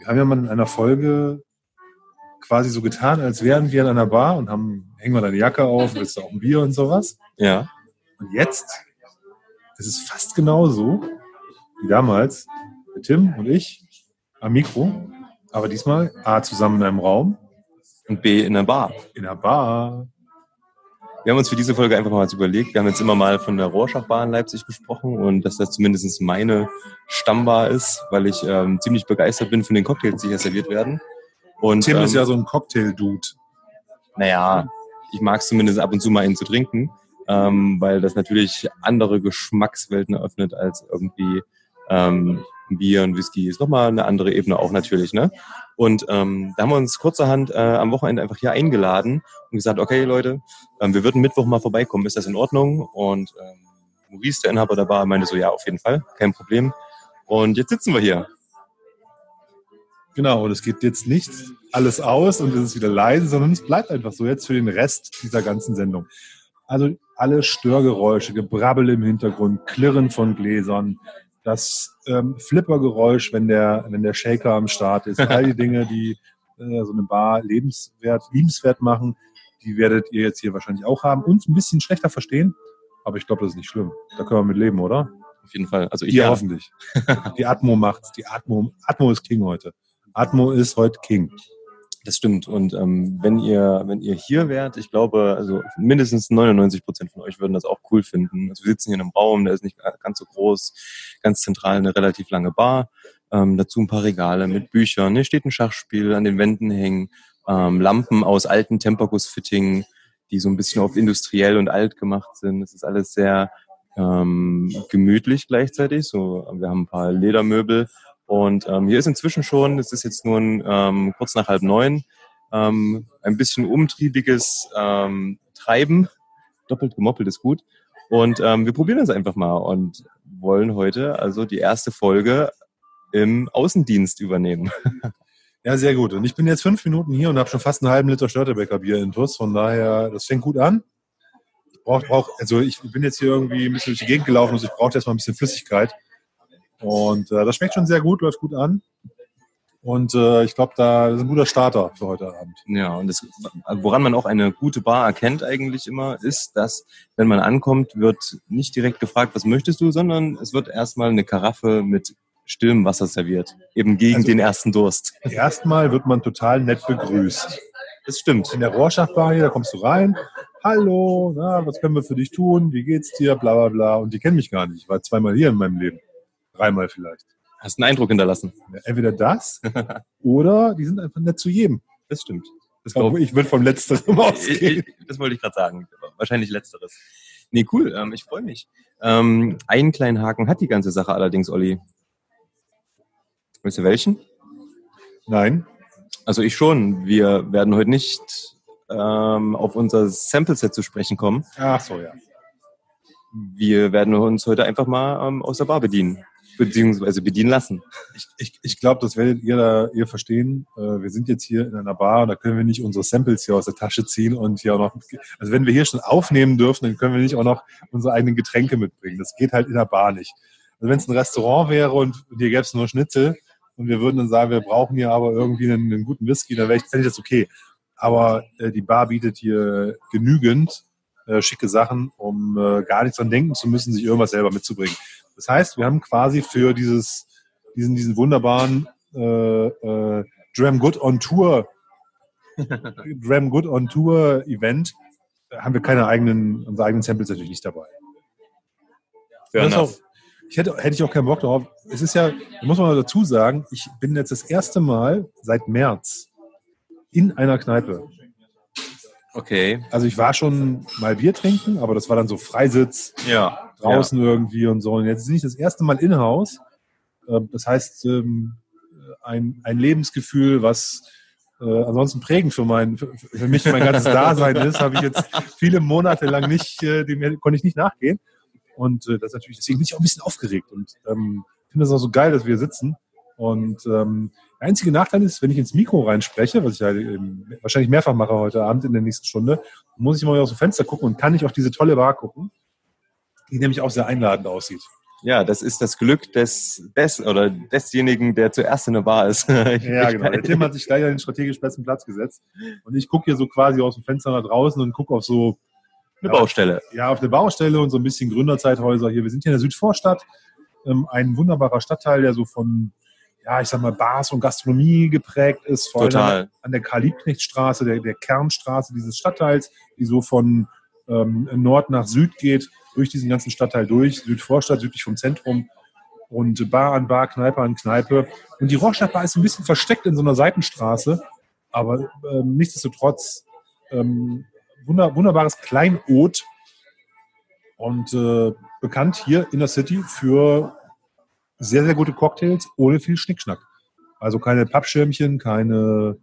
Wir haben ja mal in einer Folge quasi so getan, als wären wir in einer Bar und haben, hängen wir deine Jacke auf, willst du auch ein Bier und sowas. Ja. Und jetzt ist es fast genauso wie damals mit Tim und ich am Mikro, aber diesmal A zusammen in einem Raum, Und B in der Bar. in einer Bar. Wir haben uns für diese Folge einfach mal was überlegt. Wir haben jetzt immer mal von der Rorschach-Bar in Leipzig gesprochen und dass das zumindest meine Stammbar ist, weil ich ähm, ziemlich begeistert bin von den Cocktails, die hier serviert werden. Und Tim ähm, ist ja so ein Cocktail-Dude. naja, ich mag es zumindest ab und zu mal ihn zu trinken, ähm, weil das natürlich andere Geschmackswelten eröffnet als irgendwie ähm, Bier und Whisky. Ist nochmal eine andere Ebene auch natürlich, ne? Und ähm, da haben wir uns kurzerhand äh, am Wochenende einfach hier eingeladen und gesagt, okay Leute, ähm, wir würden Mittwoch mal vorbeikommen, ist das in Ordnung? Und ähm, Maurice, der Inhaber der Bar, meinte so, ja, auf jeden Fall, kein Problem. Und jetzt sitzen wir hier. Genau, und es geht jetzt nicht alles aus und es ist wieder leise, sondern es bleibt einfach so jetzt für den Rest dieser ganzen Sendung. Also alle Störgeräusche, Gebrabbel im Hintergrund, Klirren von Gläsern, das ähm, Flippergeräusch, wenn der, wenn der Shaker am Start ist, all die Dinge, die äh, so eine Bar lebenswert, liebenswert machen, die werdet ihr jetzt hier wahrscheinlich auch haben und ein bisschen schlechter verstehen. Aber ich glaube, das ist nicht schlimm. Da können wir mit leben, oder? Auf jeden Fall. Also ich Ja, hoffentlich. Die Atmo macht's. Die Atmo, Atmo ist King heute. Atmo ist heute King. Das stimmt. Und ähm, wenn ihr, wenn ihr hier wärt, ich glaube, also mindestens 99 Prozent von euch würden das auch cool finden. Also wir sitzen hier in einem Raum, der ist nicht ganz so groß, ganz zentral eine relativ lange Bar. Ähm, dazu ein paar Regale mit Büchern. Hier steht ein Schachspiel, an den Wänden hängen ähm, Lampen aus alten Temperagus-Fittingen, die so ein bisschen auf industriell und alt gemacht sind. Es ist alles sehr ähm, gemütlich gleichzeitig. So, wir haben ein paar Ledermöbel und ähm, hier ist inzwischen schon, es ist jetzt nur ein, ähm, kurz nach halb neun, ähm, ein bisschen umtriebiges ähm, Treiben. Doppelt gemoppelt ist gut. Und ähm, wir probieren das einfach mal und wollen heute also die erste Folge im Außendienst übernehmen. Ja, sehr gut. Und ich bin jetzt fünf Minuten hier und habe schon fast einen halben Liter Störtebecker Bier intus. Von daher, das fängt gut an. Ich brauch, brauch, also ich bin jetzt hier irgendwie ein bisschen durch die Gegend gelaufen, also ich brauche jetzt mal ein bisschen Flüssigkeit. Und äh, das schmeckt schon sehr gut, läuft gut an. Und äh, ich glaube, da ist ein guter Starter für heute Abend. Ja, und das, woran man auch eine gute Bar erkennt eigentlich immer, ist, dass, wenn man ankommt, wird nicht direkt gefragt, was möchtest du, sondern es wird erstmal eine Karaffe mit stillem Wasser serviert. Eben gegen Also- den ersten Durst. Erstmal wird man total nett begrüßt. Das stimmt. In der Rorschach-Bar hier, da kommst du rein. Hallo, na, was können wir für dich tun? Wie geht's dir? Bla bla bla. Und die kennen mich gar nicht. Ich war zweimal hier in meinem Leben. Dreimal vielleicht. Hast einen Eindruck hinterlassen. Entweder das oder die sind einfach nett zu jedem. Das stimmt. Das Aber ich würde vom Letzteren ausgehen. das wollte ich gerade sagen. Wahrscheinlich letzteres. Nee, cool. Ähm, ich freue mich. Ähm, einen kleinen Haken hat die ganze Sache allerdings, Olli. Weißt du welchen? Nein. Also ich schon. Wir werden heute nicht ähm, auf unser Sample-Set zu sprechen kommen. Ach so, ja. Wir werden uns heute einfach mal ähm, aus der Bar bedienen. Beziehungsweise bedienen lassen. Ich, ich, ich glaube, das werdet ihr da ihr verstehen. Äh, wir sind jetzt hier in einer Bar und da können wir nicht unsere Samples hier aus der Tasche ziehen und hier auch noch. Also wenn wir hier schon aufnehmen dürfen, dann können wir nicht auch noch unsere eigenen Getränke mitbringen. Das geht halt in der Bar nicht. Also wenn es ein Restaurant wäre und hier gäbe es nur Schnitzel und wir würden dann sagen, wir brauchen hier aber irgendwie einen, einen guten Whisky, dann wäre ich, ich das okay. Aber äh, die Bar bietet hier genügend äh, schicke Sachen, um äh, gar nichts dran denken zu müssen, sich irgendwas selber mitzubringen. Das heißt, wir haben quasi für dieses, diesen, diesen wunderbaren äh, äh, Dram Good on Tour, Dram Good on Tour Event, äh, haben wir keine eigenen, unsere eigenen Samples natürlich nicht dabei. Fair Das ist enough. auch, ich hätte, hätte ich auch keinen Bock drauf. Es ist ja, da muss man mal dazu sagen, ich bin jetzt das erste Mal seit März in einer Kneipe. Okay. Also ich war schon mal Bier trinken, aber das war dann so Freisitz, Ja. draußen irgendwie und so. Und jetzt bin ich das erste Mal in-house. Ähm, Das heißt, ähm, ein, ein Lebensgefühl, was äh, ansonsten prägend für mein, für, für mich mein ganzes Dasein ist, habe ich jetzt viele Monate lang nicht, äh, dem konnte ich nicht nachgehen. Und äh, das ist natürlich, deswegen bin ich auch ein bisschen aufgeregt und ähm, finde es auch so geil, dass wir sitzen. Und ähm, der einzige Nachteil ist, wenn ich ins Mikro reinspreche, was ich halt wahrscheinlich mehrfach mache heute Abend in der nächsten Stunde, muss ich mal aus dem Fenster gucken und kann nicht auf diese tolle Bar gucken, die nämlich auch sehr einladend aussieht. Ja, das ist das Glück des, des oder desjenigen, der zuerst in der Bar ist. ja, genau. Der Tim hat sich gleich an den strategisch besten Platz gesetzt. Und ich gucke hier so quasi aus dem Fenster nach draußen und gucke auf so eine Baustelle. Ja, auf eine Baustelle und so ein bisschen Gründerzeithäuser hier. Wir sind hier in der Südvorstadt, ähm, ein wunderbarer Stadtteil, der so von, ja, ich sag mal, Bars und Gastronomie geprägt ist. Vor allem an der Karl-Liebknecht-Straße, der, der Kernstraße dieses Stadtteils, die so von ähm, Nord nach Süd geht, durch diesen ganzen Stadtteil durch, Südvorstadt, südlich vom Zentrum und Bar an Bar, Kneipe an Kneipe. Und die Rohrstadtbar ist ein bisschen versteckt in so einer Seitenstraße, aber ähm, nichtsdestotrotz ähm, wunder, wunderbares Kleinod und äh, bekannt hier in der City für sehr, sehr gute Cocktails ohne viel Schnickschnack. Also keine Pappschirmchen, keine,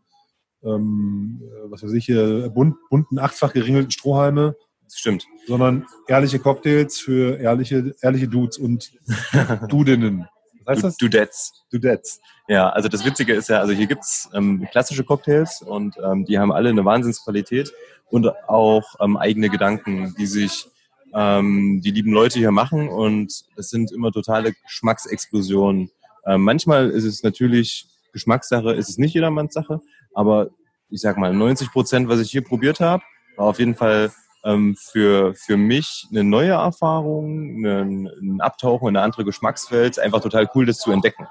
ähm, was weiß ich, hier, bunt, bunten, achtfach geringelten Strohhalme. Das stimmt. Sondern ehrliche Cocktails für ehrliche, ehrliche Dudes und Dudinnen. Was heißt das? Dudettes. Dudettes. Ja, also das Witzige ist ja, also hier gibt's ähm, klassische Cocktails und ähm, die haben alle eine Wahnsinnsqualität und auch ähm, eigene Gedanken, die sich ähm, die lieben Leute hier machen und es sind immer totale Geschmacksexplosionen. Ähm, manchmal ist es natürlich Geschmackssache, ist es nicht jedermanns Sache, aber ich sag mal, 90 Prozent, was ich hier probiert habe, war auf jeden Fall ähm, für, für mich eine neue Erfahrung, ein, ein Abtauchen in eine andere Geschmackswelt, einfach total cool, das zu entdecken.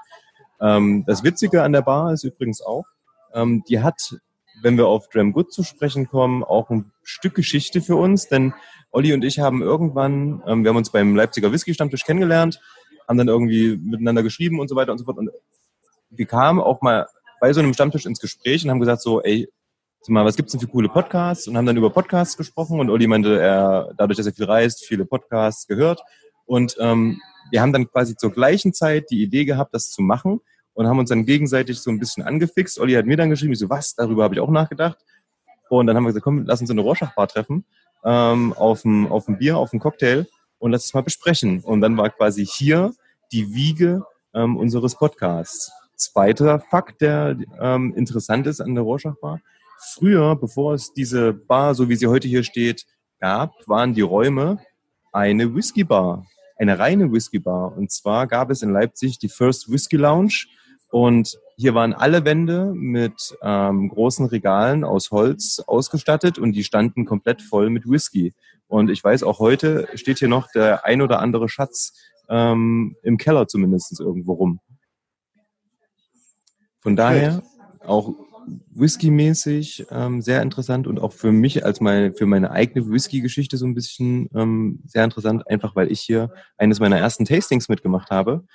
Ähm, das Witzige an der Bar ist übrigens auch, ähm, die hat wenn wir auf Dram Good zu sprechen kommen, auch ein Stück Geschichte für uns, denn Olli und ich haben irgendwann, ähm, wir haben uns beim Leipziger Whisky-Stammtisch kennengelernt, haben dann irgendwie miteinander geschrieben und so weiter und so fort. Und wir kamen auch mal bei so einem Stammtisch ins Gespräch und haben gesagt so, ey, sag mal, was gibt's denn für coole Podcasts? Und haben dann über Podcasts gesprochen und Olli meinte, er, dadurch, dass er viel reist, viele Podcasts gehört. Und ähm, wir haben dann quasi zur gleichen Zeit die Idee gehabt, das zu machen und haben uns dann gegenseitig so ein bisschen angefixt. Olli hat mir dann geschrieben, ich so, was, darüber habe ich auch nachgedacht. Und dann haben wir gesagt, komm, lass uns in eine Rorschach-Bar treffen, ähm, auf ein Bier, auf ein Cocktail und lass es mal besprechen. Und dann war quasi hier die Wiege ähm, unseres Podcasts. Zweiter Fakt, der ähm, interessant ist an der Rorschach-Bar. Früher, bevor es diese Bar, so wie sie heute hier steht, gab, waren die Räume eine Whisky-Bar, eine reine Whisky-Bar. Und zwar gab es in Leipzig die First Whisky Lounge. Und hier waren alle Wände mit ähm, großen Regalen aus Holz ausgestattet und die standen komplett voll mit Whisky. Und ich weiß, auch heute steht hier noch der ein oder andere Schatz ähm, im Keller zumindest irgendwo rum. Von daher auch Whisky-mäßig ähm, sehr interessant und auch für mich als mein, für meine eigene Whisky-Geschichte so ein bisschen ähm, sehr interessant, einfach weil ich hier eines meiner ersten Tastings mitgemacht habe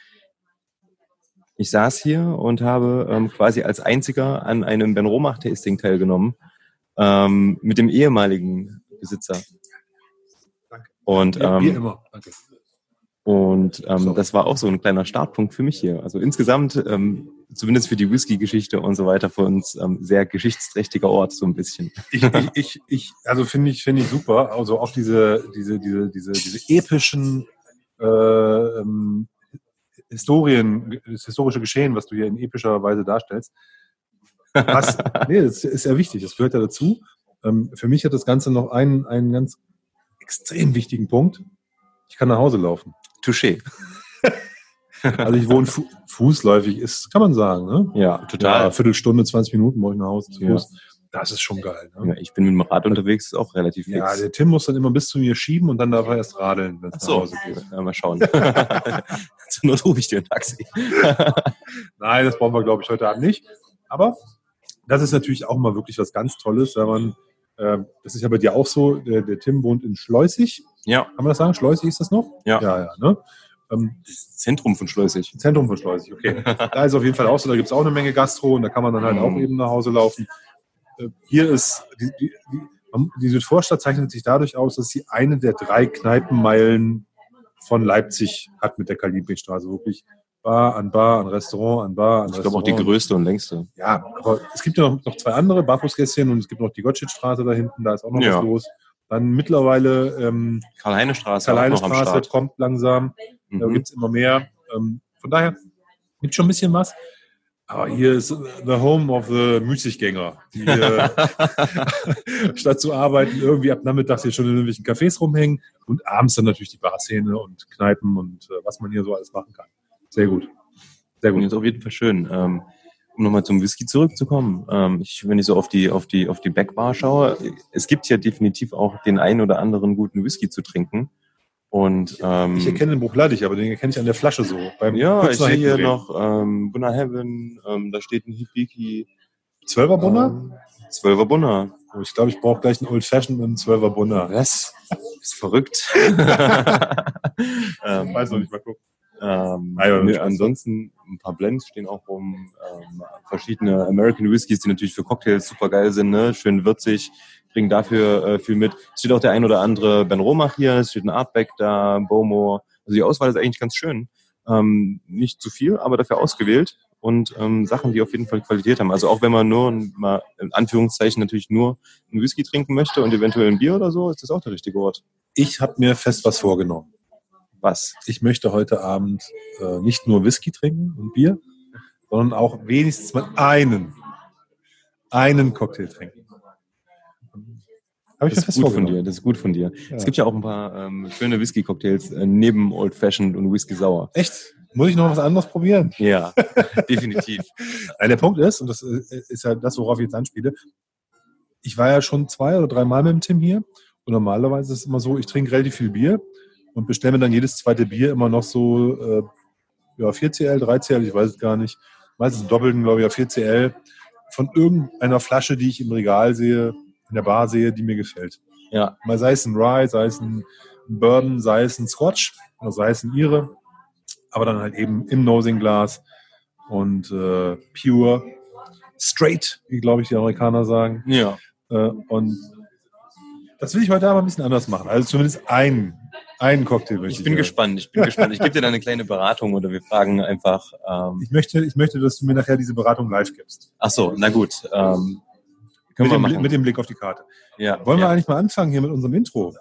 ich saß hier und habe ähm, quasi als einziger an einem Ben Romach-Tasting teilgenommen ähm, mit dem ehemaligen Besitzer. Danke. Und, ähm, Wie immer. Danke. Und ähm, das war auch so ein kleiner Startpunkt für mich hier. Also insgesamt, ähm, zumindest für die Whisky-Geschichte und so weiter, für uns ähm, sehr geschichtsträchtiger Ort, so ein bisschen. Ich, ich, ich, ich also finde ich, finde ich super. Also auch diese, diese, diese, diese, diese epischen äh, ähm, Historien, das historische Geschehen, was du hier in epischer Weise darstellst. Was, nee, das ist ja wichtig, das gehört ja dazu. Ähm, für mich hat das Ganze noch einen, einen ganz extrem wichtigen Punkt. Ich kann nach Hause laufen. Touché. also ich wohne fu fußläufig, ist, kann man sagen, ne? Ja, total. Ja, Viertelstunde, 20 Minuten brauche ich nach Hause zu Fuß. Ja. Das ist schon geil. Ne? Ja, ich bin mit dem Rad unterwegs, ist auch relativ fix. Ja, der Tim muss dann immer bis zu mir schieben und dann darf er erst radeln, wenn es so. nach Hause geht. Ja, mal schauen. Zur Not rufe ich dir ein Taxi. Nein, das brauchen wir, glaube ich, heute Abend nicht. Aber das ist natürlich auch mal wirklich was ganz Tolles, wenn man, äh, das ist ja bei dir auch so, der, der Tim wohnt in Schleusig. Ja. Kann man das sagen? Schleusig ist das noch? Ja. Ja, ja. Ne? Ähm, das Zentrum von Schleusig. Zentrum von Schleusig, okay. da ist auf jeden Fall auch so, da gibt es auch eine Menge Gastro und da kann man dann halt auch eben nach Hause laufen. Äh, hier ist, die, die, die Südvorstadt zeichnet sich dadurch aus, dass sie eine der drei Kneipenmeilen von Leipzig hat mit der Kalibri-Straße. Wirklich Bar an Bar, an Restaurant, an Bar, an Ich glaube auch die größte und längste. Ja, aber es gibt ja noch, noch zwei andere, Barfußgässchen und es gibt noch die Gottschedstraße da hinten, da ist auch noch ja. was los. Dann mittlerweile ähm, Karl-Heine-Straße Karl-Heine-Straße kommt langsam. Mhm. Da gibt es immer mehr. Ähm, von daher gibt schon ein bisschen was. Aber hier ist the home of the Müßiggänger, die äh, statt zu arbeiten irgendwie ab Nachmittags hier schon in irgendwelchen Cafés rumhängen und abends dann natürlich die Barszene und Kneipen und äh, was man hier so alles machen kann. Sehr gut. Sehr gut. Das ist auf jeden Fall schön. Ähm, um nochmal zum Whisky zurückzukommen. Ähm, ich, wenn ich so auf die, auf die, auf die Backbar schaue, es gibt ja definitiv auch den einen oder anderen guten Whisky zu trinken. Und, ähm, ich erkenne den Bruchladdig, aber den erkenne ich an der Flasche so. ja, ich sehe hier noch ähm, Bunner Heaven, ähm, da steht ein Hibiki. Zwölfer Bunner? Ähm, Zwölfer Bunner. Oh, ich glaube, ich brauche gleich einen Old Fashioned und einen Zwölfer Bunner. Was? Ist verrückt. ähm, Weiß noch nicht, mal gucken. Ähm, nee, ansonsten ein paar Blends stehen auch rum, ähm, verschiedene American Whiskys, die natürlich für Cocktails super geil sind, ne? schön würzig, bringen dafür äh, viel mit. Es steht auch der ein oder andere Ben Romach hier, es steht ein Artback da, Bomo. Also die Auswahl ist eigentlich ganz schön. Ähm, nicht zu viel, aber dafür ausgewählt und ähm, Sachen, die auf jeden Fall Qualität haben. Also auch wenn man nur mal in Anführungszeichen natürlich nur einen Whisky trinken möchte und eventuell ein Bier oder so, ist das auch der richtige Ort. Ich habe mir fest was vorgenommen. Was? Ich möchte heute Abend äh, nicht nur Whisky trinken und Bier, sondern auch wenigstens mal einen, einen Cocktail trinken. Hab ich das ist gut von dir. Das ist gut von dir. Ja. Es gibt ja auch ein paar ähm, schöne Whisky-Cocktails äh, neben Old Fashioned und Whisky Sauer. Echt? Muss ich noch was anderes probieren? Ja, definitiv. Nein, der Punkt ist, und das äh, ist ja das, worauf ich jetzt anspiele, ich war ja schon zwei oder drei Mal mit dem Tim hier und normalerweise ist es immer so, ich trinke relativ viel Bier und bestelle mir dann jedes zweite Bier immer noch so äh, ja, 4CL, 3CL, ich weiß es gar nicht. Meistens doppelten, glaube ich, ja 4CL von irgendeiner Flasche, die ich im Regal sehe, in der Bar sehe, die mir gefällt. Ja. Mal sei es ein Rye, sei es ein Bourbon, sei es ein Scotch oder sei es ein Ire, aber dann halt eben im Nosing-Glas und äh, pure, straight, wie glaube ich die Amerikaner sagen. Ja. Äh, und das will ich heute aber ein bisschen anders machen. Also zumindest ein einen Cocktail möchte ich. Ich bin gespannt, ich bin gespannt. Ich gebe dir dann eine kleine Beratung oder wir fragen einfach. Ähm ich, möchte, ich möchte, dass du mir nachher diese Beratung live gibst. Ach so, na gut. Ähm, können mit, wir dem, machen. mit dem Blick auf die Karte. Ja, Wollen ja. wir eigentlich mal anfangen hier mit unserem Intro?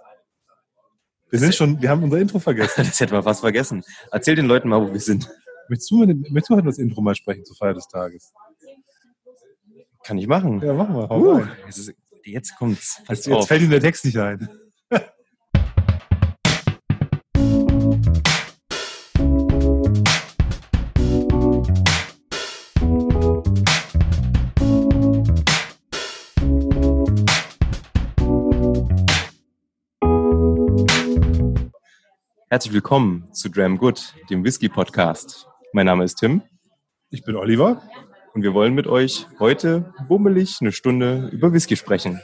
Wir sind schon, wir haben unser Intro vergessen. das hätten wir fast vergessen. Erzähl den Leuten mal, wo wir sind. Möchtest du, möchtest du das Intro mal sprechen zur Feier des Tages? Kann ich machen. Ja, machen wir. Uh, jetzt, jetzt kommt's. Jetzt, jetzt fällt ihm der Text nicht ein. Herzlich willkommen zu Dram Good, dem Whisky Podcast. Mein Name ist Tim. Ich bin Oliver. Und wir wollen mit euch heute bummelig eine Stunde über Whisky sprechen.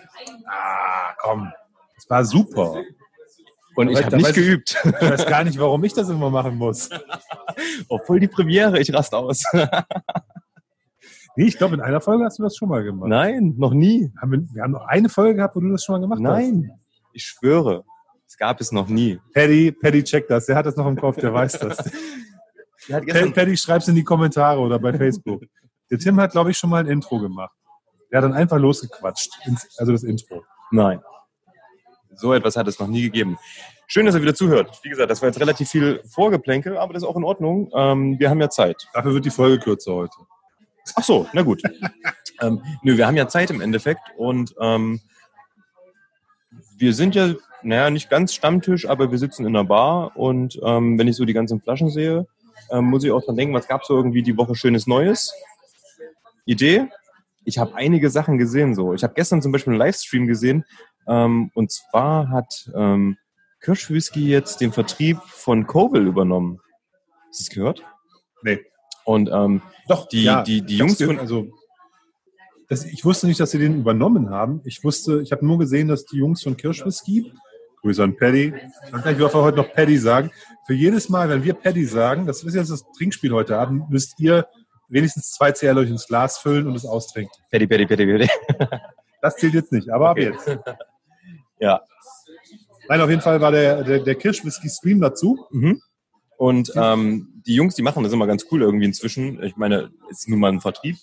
Ah, komm. Das war super. Und ich habe nicht geübt. Ich, ich weiß gar nicht, warum ich das immer machen muss. Obwohl die Premiere, ich rast aus. nee, ich glaube, in einer Folge hast du das schon mal gemacht. Nein, noch nie. Haben wir, wir haben noch eine Folge gehabt, wo du das schon mal gemacht Nein, hast. Nein, ich schwöre. Gab es noch nie. Paddy, Paddy checkt das. Der hat das noch im Kopf, der weiß das. Paddy, Paddy schreibt es in die Kommentare oder bei Facebook. Der Tim hat, glaube ich, schon mal ein Intro gemacht. Der hat dann einfach losgequatscht. Also das Intro. Nein. So etwas hat es noch nie gegeben. Schön, dass er wieder zuhört. Wie gesagt, das war jetzt relativ viel Vorgeplänkel, aber das ist auch in Ordnung. Ähm, wir haben ja Zeit. Dafür wird die Folge kürzer heute. Ach so, na gut. ähm, nö, wir haben ja Zeit im Endeffekt und ähm, wir sind ja naja, nicht ganz Stammtisch, aber wir sitzen in einer Bar und ähm, wenn ich so die ganzen Flaschen sehe, ähm, muss ich auch dran denken, was gab es so irgendwie die Woche Schönes Neues? Idee? Ich habe einige Sachen gesehen so. Ich habe gestern zum Beispiel einen Livestream gesehen ähm, und zwar hat ähm, Kirschwhisky jetzt den Vertrieb von Coville übernommen. Hast du es gehört? Nee. Und ähm, doch die, ja, die, die Jungs von, also das, ich wusste nicht, dass sie den übernommen haben. Ich wusste, ich habe nur gesehen, dass die Jungs von Kirschwhisky Grüße an Paddy. Ich wir heute noch Paddy sagen. Für jedes Mal, wenn wir Paddy sagen, das ist jetzt das Trinkspiel heute Abend, müsst ihr wenigstens zwei CL euch ins Glas füllen und es austrinken. Paddy, Paddy, Paddy, Paddy. Das zählt jetzt nicht, aber okay. ab jetzt. Ja. Nein, auf jeden Fall war der, der, der Kirschwhisky-Stream dazu. Mhm. Und ähm, die Jungs, die machen das immer ganz cool irgendwie inzwischen. Ich meine, es ist nun mal ein Vertrieb.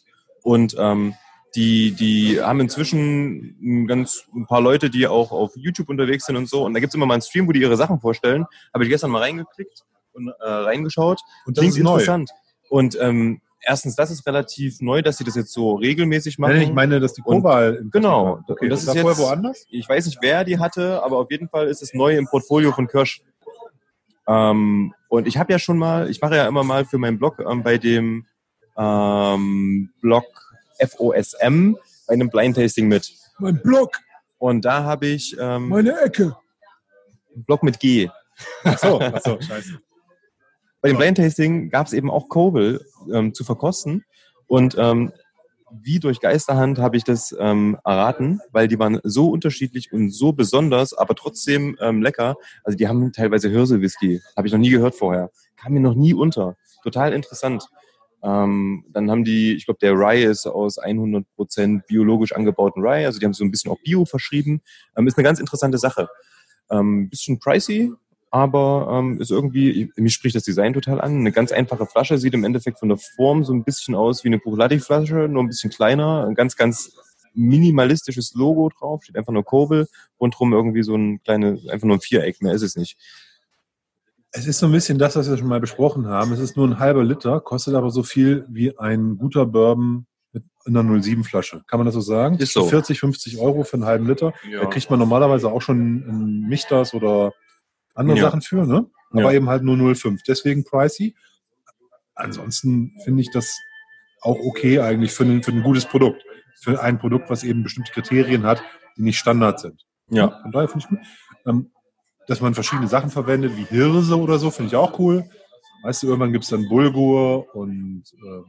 Und ähm, die, die haben inzwischen ein ganz ein paar Leute, die auch auf YouTube unterwegs sind und so. Und da gibt's immer mal einen Stream, wo die ihre Sachen vorstellen. Habe ich gestern mal reingeklickt und äh, reingeschaut. Und das Klingt ist interessant. Neu. Und ähm, erstens, das ist relativ neu, dass sie das jetzt so regelmäßig machen. Nein, ich meine, dass die im genau. Okay, Und das das ist jetzt- vorher woanders? ich weiß nicht, wer die hatte, aber auf jeden Fall ist es neu im Portfolio von Kirsch. Ähm, und ich habe ja schon mal, ich mache ja immer mal für meinen Blog ähm, bei dem ähm, Blog FOSM bei einem Blind Tasting mit. Mein Blog, Und da habe ich ähm, meine Ecke. Blog mit G. Achso, achso, scheiße. Bei dem. Blind Tasting gab es eben auch Kobel ähm, zu verkosten. Und ähm, wie durch Geisterhand habe ich das ähm, erraten, weil die waren so unterschiedlich und so besonders, aber trotzdem ähm, lecker. Also die haben teilweise Hirse-Whisky. Habe ich noch nie gehört vorher. Kam mir noch nie unter. Total interessant. Ähm, dann haben die, ich glaube, der Rye ist aus 100% biologisch angebauten Rye. Also die haben so ein bisschen auch Bio verschrieben. Ähm, ist eine ganz interessante Sache. Ähm, bisschen pricey, aber ähm, ist irgendwie, ich- mich spricht das Design total an. Eine ganz einfache Flasche sieht im Endeffekt von der Form so ein bisschen aus wie eine Buchlati-Flasche, nur ein bisschen kleiner. Ein ganz, ganz minimalistisches Logo drauf, steht einfach nur Kurbel, rundherum irgendwie so ein kleines, einfach nur ein Viereck, mehr ist es nicht. Es ist so ein bisschen das, was wir schon mal besprochen haben. Es ist nur ein halber Liter, kostet aber so viel wie ein guter Bourbon mit einer 07-Flasche. Kann man das so sagen? Ist so. 40, 50 Euro für einen halben Liter. Da kriegt man normalerweise auch schon ein Michters oder andere Ja. Sachen für, ne? Aber Ja. eben halt nur 0,5. Deswegen pricey. Ansonsten finde ich das auch okay eigentlich für ein, für ein gutes Produkt. Für ein Produkt, was eben bestimmte Kriterien hat, die nicht Standard sind. Ja. Von daher finde ich gut. Ähm, dass man verschiedene Sachen verwendet, wie Hirse oder so, finde ich auch cool. Weißt du, irgendwann gibt es dann Bulgur und ähm,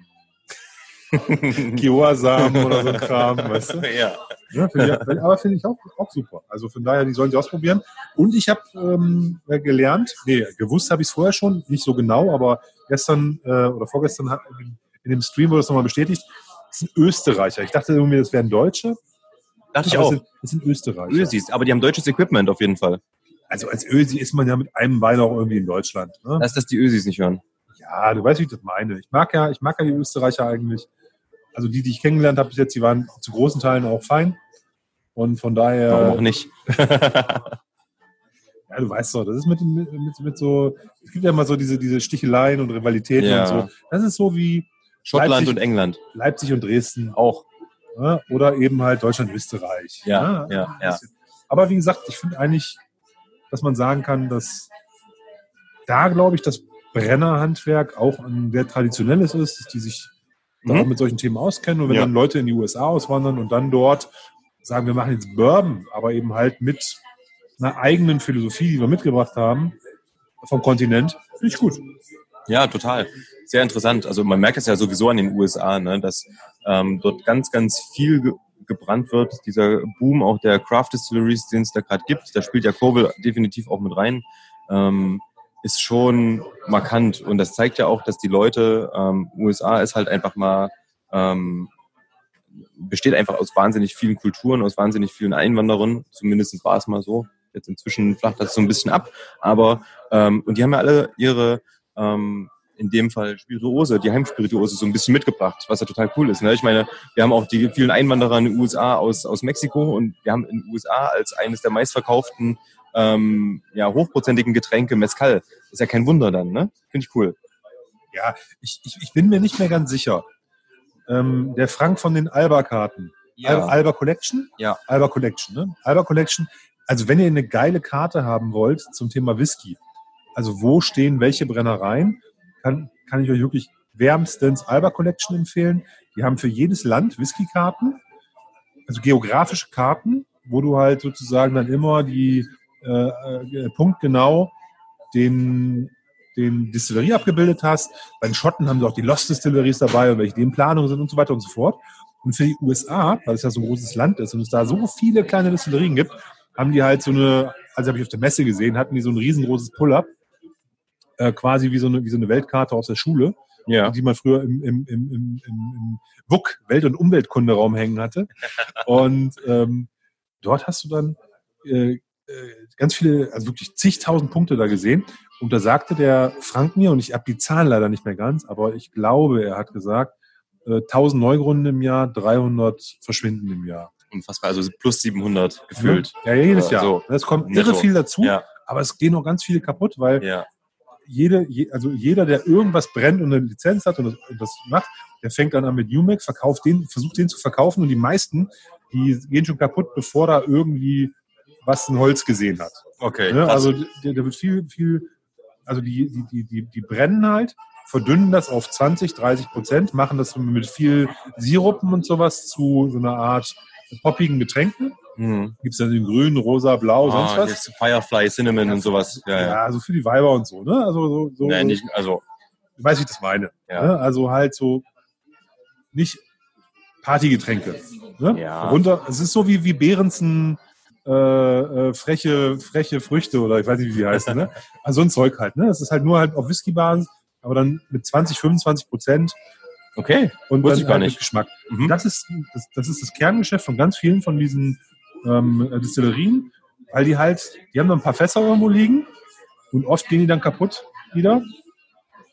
Kiowa-Samen oder so ein Kram, weißt du? ja. Ja, find ich, aber finde ich auch, auch super. Also von daher, die sollen sie ausprobieren. Und ich habe ähm, gelernt, nee, gewusst habe ich es vorher schon, nicht so genau, aber gestern äh, oder vorgestern in dem Stream wurde es nochmal bestätigt, das sind Österreicher. Ich dachte irgendwie, das wären Deutsche. Dachte ich aber auch. Es sind, es sind Österreicher. Ösis, aber die haben deutsches Equipment auf jeden Fall. Also als Ösi ist man ja mit einem Bein auch irgendwie in Deutschland. Ne? Lass das die Ösis nicht hören. Ja, du weißt, wie ich das meine. Ich mag ja, ich mag ja die Österreicher eigentlich. Also die, die ich kennengelernt habe bis jetzt, die waren zu großen Teilen auch fein. Und von daher. Warum auch nicht? Ja, du weißt doch, das ist mit, mit, mit, mit so, es gibt ja immer so diese, diese Sticheleien und Rivalitäten Ja. und so. Das ist so wie Schottland Leipzig- und England. Leipzig und Dresden Auch. ja, oder eben halt Deutschland, Österreich. Ja, ja, ein ja. bisschen. Aber wie gesagt, ich finde eigentlich, dass man sagen kann, dass da, glaube ich, das Brennerhandwerk auch ein sehr traditionelles ist, dass die sich Mhm. auch mit solchen Themen auskennen. Und wenn Ja. dann Leute in die USA auswandern und dann dort sagen, wir machen jetzt Bourbon, aber eben halt mit einer eigenen Philosophie, die wir mitgebracht haben vom Kontinent, finde ich gut. Ja, total. Sehr interessant. Also man merkt es ja sowieso an den USA, ne, dass ähm, dort ganz, ganz viel gebrannt wird. Dieser Boom auch der Craft Distilleries, den es da gerade gibt, da spielt ja Kurbel definitiv auch mit rein, ähm, ist schon markant. Und das zeigt ja auch, dass die Leute, ähm, USA ist halt einfach mal, ähm, besteht einfach aus wahnsinnig vielen Kulturen, aus wahnsinnig vielen Einwanderern. Zumindest war es mal so. Jetzt inzwischen flacht das so ein bisschen ab. Aber, ähm, und die haben ja alle ihre, ähm, in dem Fall Spirituose, die Heimspirituose so ein bisschen mitgebracht, was ja total cool ist. Ne? Ich meine, wir haben auch die vielen Einwanderer in den USA aus, aus Mexiko und wir haben in den USA als eines der meistverkauften ähm, ja, hochprozentigen Getränke Mezcal. Ist ja kein Wunder dann, ne? Finde ich cool. Ja, ich, ich, ich bin mir nicht mehr ganz sicher. Ähm, der Frank von den Alba-Karten. Alba, Alba Collection? Ja. Alba Collection, ne? Alba Collection. Also wenn ihr eine geile Karte haben wollt zum Thema Whisky, also wo stehen welche Brennereien, kann, kann ich euch wirklich wärmstens Alba Collection empfehlen. Die haben für jedes Land Whisky-Karten, also geografische Karten, wo du halt sozusagen dann immer die äh, äh, punktgenau den, den Distillerie abgebildet hast. Bei den Schotten haben sie auch die Lost Distilleries dabei und welche die in Planung sind und so weiter und so fort. Und für die USA, weil es ja so ein großes Land ist und es da so viele kleine Distillerien gibt, haben die halt so eine, also habe ich auf der Messe gesehen, hatten die so ein riesengroßes Pull-up, äh, quasi wie so, eine, wie so eine Weltkarte aus der Schule, Ja. die man früher im, im, im, im, im, WUK, Welt- und Umweltkunderaum hängen hatte. Und ähm, dort hast du dann äh, äh, ganz viele, also wirklich zigtausend Punkte da gesehen. Und da sagte der Frank mir, und ich habe die Zahlen leider nicht mehr ganz, aber ich glaube, er hat gesagt, äh, 1000 Neugründen im Jahr, 300 Verschwinden im Jahr. Unfassbar. Also plus 700 gefühlt. Ja, jedes Ja, Jahr. so. Es kommt irre viel dazu, Ja, aber es gehen noch ganz viele kaputt, weil ja. Jede, je, also jeder, der irgendwas brennt und eine Lizenz hat und das, und das macht, der fängt dann an mit Umax, verkauft den, versucht den zu verkaufen und die meisten, die gehen schon kaputt, bevor da irgendwie was ein Holz gesehen hat. Okay. Ne? Also da da wird viel, viel, also die, die, die, die, die brennen halt, verdünnen das auf 20, 30 Prozent, machen das mit viel Sirupen und sowas zu so einer Art poppigen Getränken. Hm. Gibt es dann in grün, rosa, blau, sonst Ah, was. jetzt Firefly, Cinnamon und sowas. Ja, ja. Ja, so für die Weiber und so, ne? Also so, so Nee, nicht, also, ich weiß, wie ich das meine. Ja. Ne? Also halt so nicht Partygetränke. Ne? Ja. Runter, es ist so wie, wie Behrensen äh, äh, freche, freche Früchte oder ich weiß nicht, wie die heißen. Ne? Also so ein Zeug halt. Ne? Es ist halt nur halt auf Whisky-Basis, aber dann mit 20, 25 Prozent okay. und Wusste ich gar halt nicht. Geschmack. Mhm. Das, ist, das, das ist das Kerngeschäft von ganz vielen von diesen ähm, Distillerien, weil die halt, die haben dann ein paar Fässer irgendwo liegen und oft gehen die dann kaputt wieder.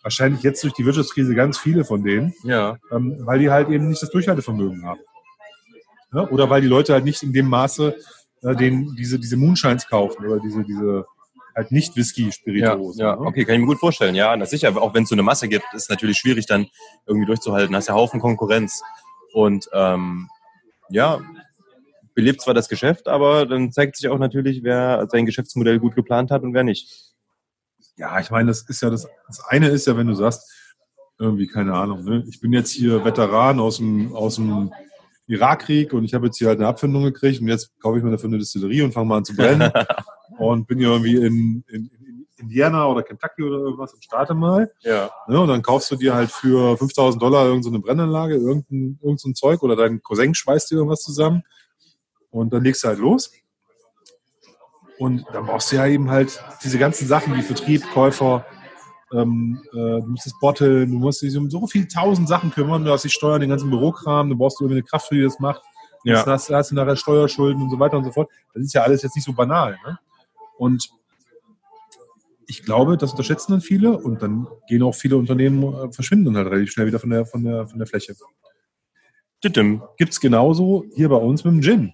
Wahrscheinlich jetzt durch die Wirtschaftskrise ganz viele von denen, Ja. ähm, weil die halt eben nicht das Durchhaltevermögen haben. Ja? Oder weil die Leute halt nicht in dem Maße äh, den, diese, diese Moonshines kaufen oder diese, diese halt nicht Ja, Whisky-Spirituosen. ja, ne? okay, kann ich mir gut vorstellen. Ja, na sicher, auch wenn es so eine Masse gibt, ist es natürlich schwierig dann irgendwie durchzuhalten. Hast ja Haufen Konkurrenz. Und ähm, ja, belebt zwar das Geschäft, aber dann zeigt sich auch natürlich, wer sein Geschäftsmodell gut geplant hat und wer nicht. Ja, ich meine, das ist ja das, das eine ist ja, wenn du sagst, irgendwie, keine Ahnung, ne? ich bin jetzt hier Veteran aus dem, aus dem Irakkrieg und ich habe jetzt hier halt eine Abfindung gekriegt und jetzt kaufe ich mir dafür eine Distillerie und fange mal an zu brennen und bin hier irgendwie in, in, in Indiana oder Kentucky oder irgendwas und starte mal. Ja. Ne? Und dann kaufst du dir halt für 5000 Dollar irgendeine so Brennanlage, irgendein, irgendein Zeug oder dein Cousin schweißt dir irgendwas zusammen und dann legst du halt los. Und dann brauchst du ja eben halt diese ganzen Sachen wie Vertrieb, Käufer, ähm, äh, du musst es botteln, du musst dich um so viele tausend Sachen kümmern, du hast die Steuern, den ganzen Bürokram, du brauchst irgendwie eine Kraft, die das macht. Ja. Hast, hast du nachher Steuerschulden und so weiter und so fort. Das ist ja alles jetzt nicht so banal. Ne? Und ich glaube, das unterschätzen dann viele und dann gehen auch viele Unternehmen, äh, verschwinden dann halt relativ schnell wieder von der, von der, von der Fläche. Tütüm. Gibt's genauso hier bei uns mit dem Gin.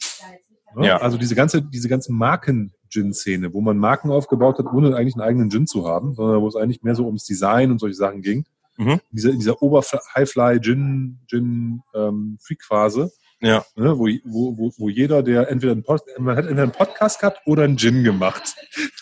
Ne? Ja. Also diese ganze, diese ganze Marken-Gin-Szene, wo man Marken aufgebaut hat, ohne eigentlich einen eigenen Gin zu haben, sondern wo es eigentlich mehr so ums Design und solche Sachen ging. Mhm. Diese, dieser Ober-Highfly-Gin, Gin, ähm, Freak-Phase, Ja. ne? wo, wo, wo, wo jeder, der entweder einen, Pod man hat entweder einen Podcast gehabt oder einen Gin gemacht.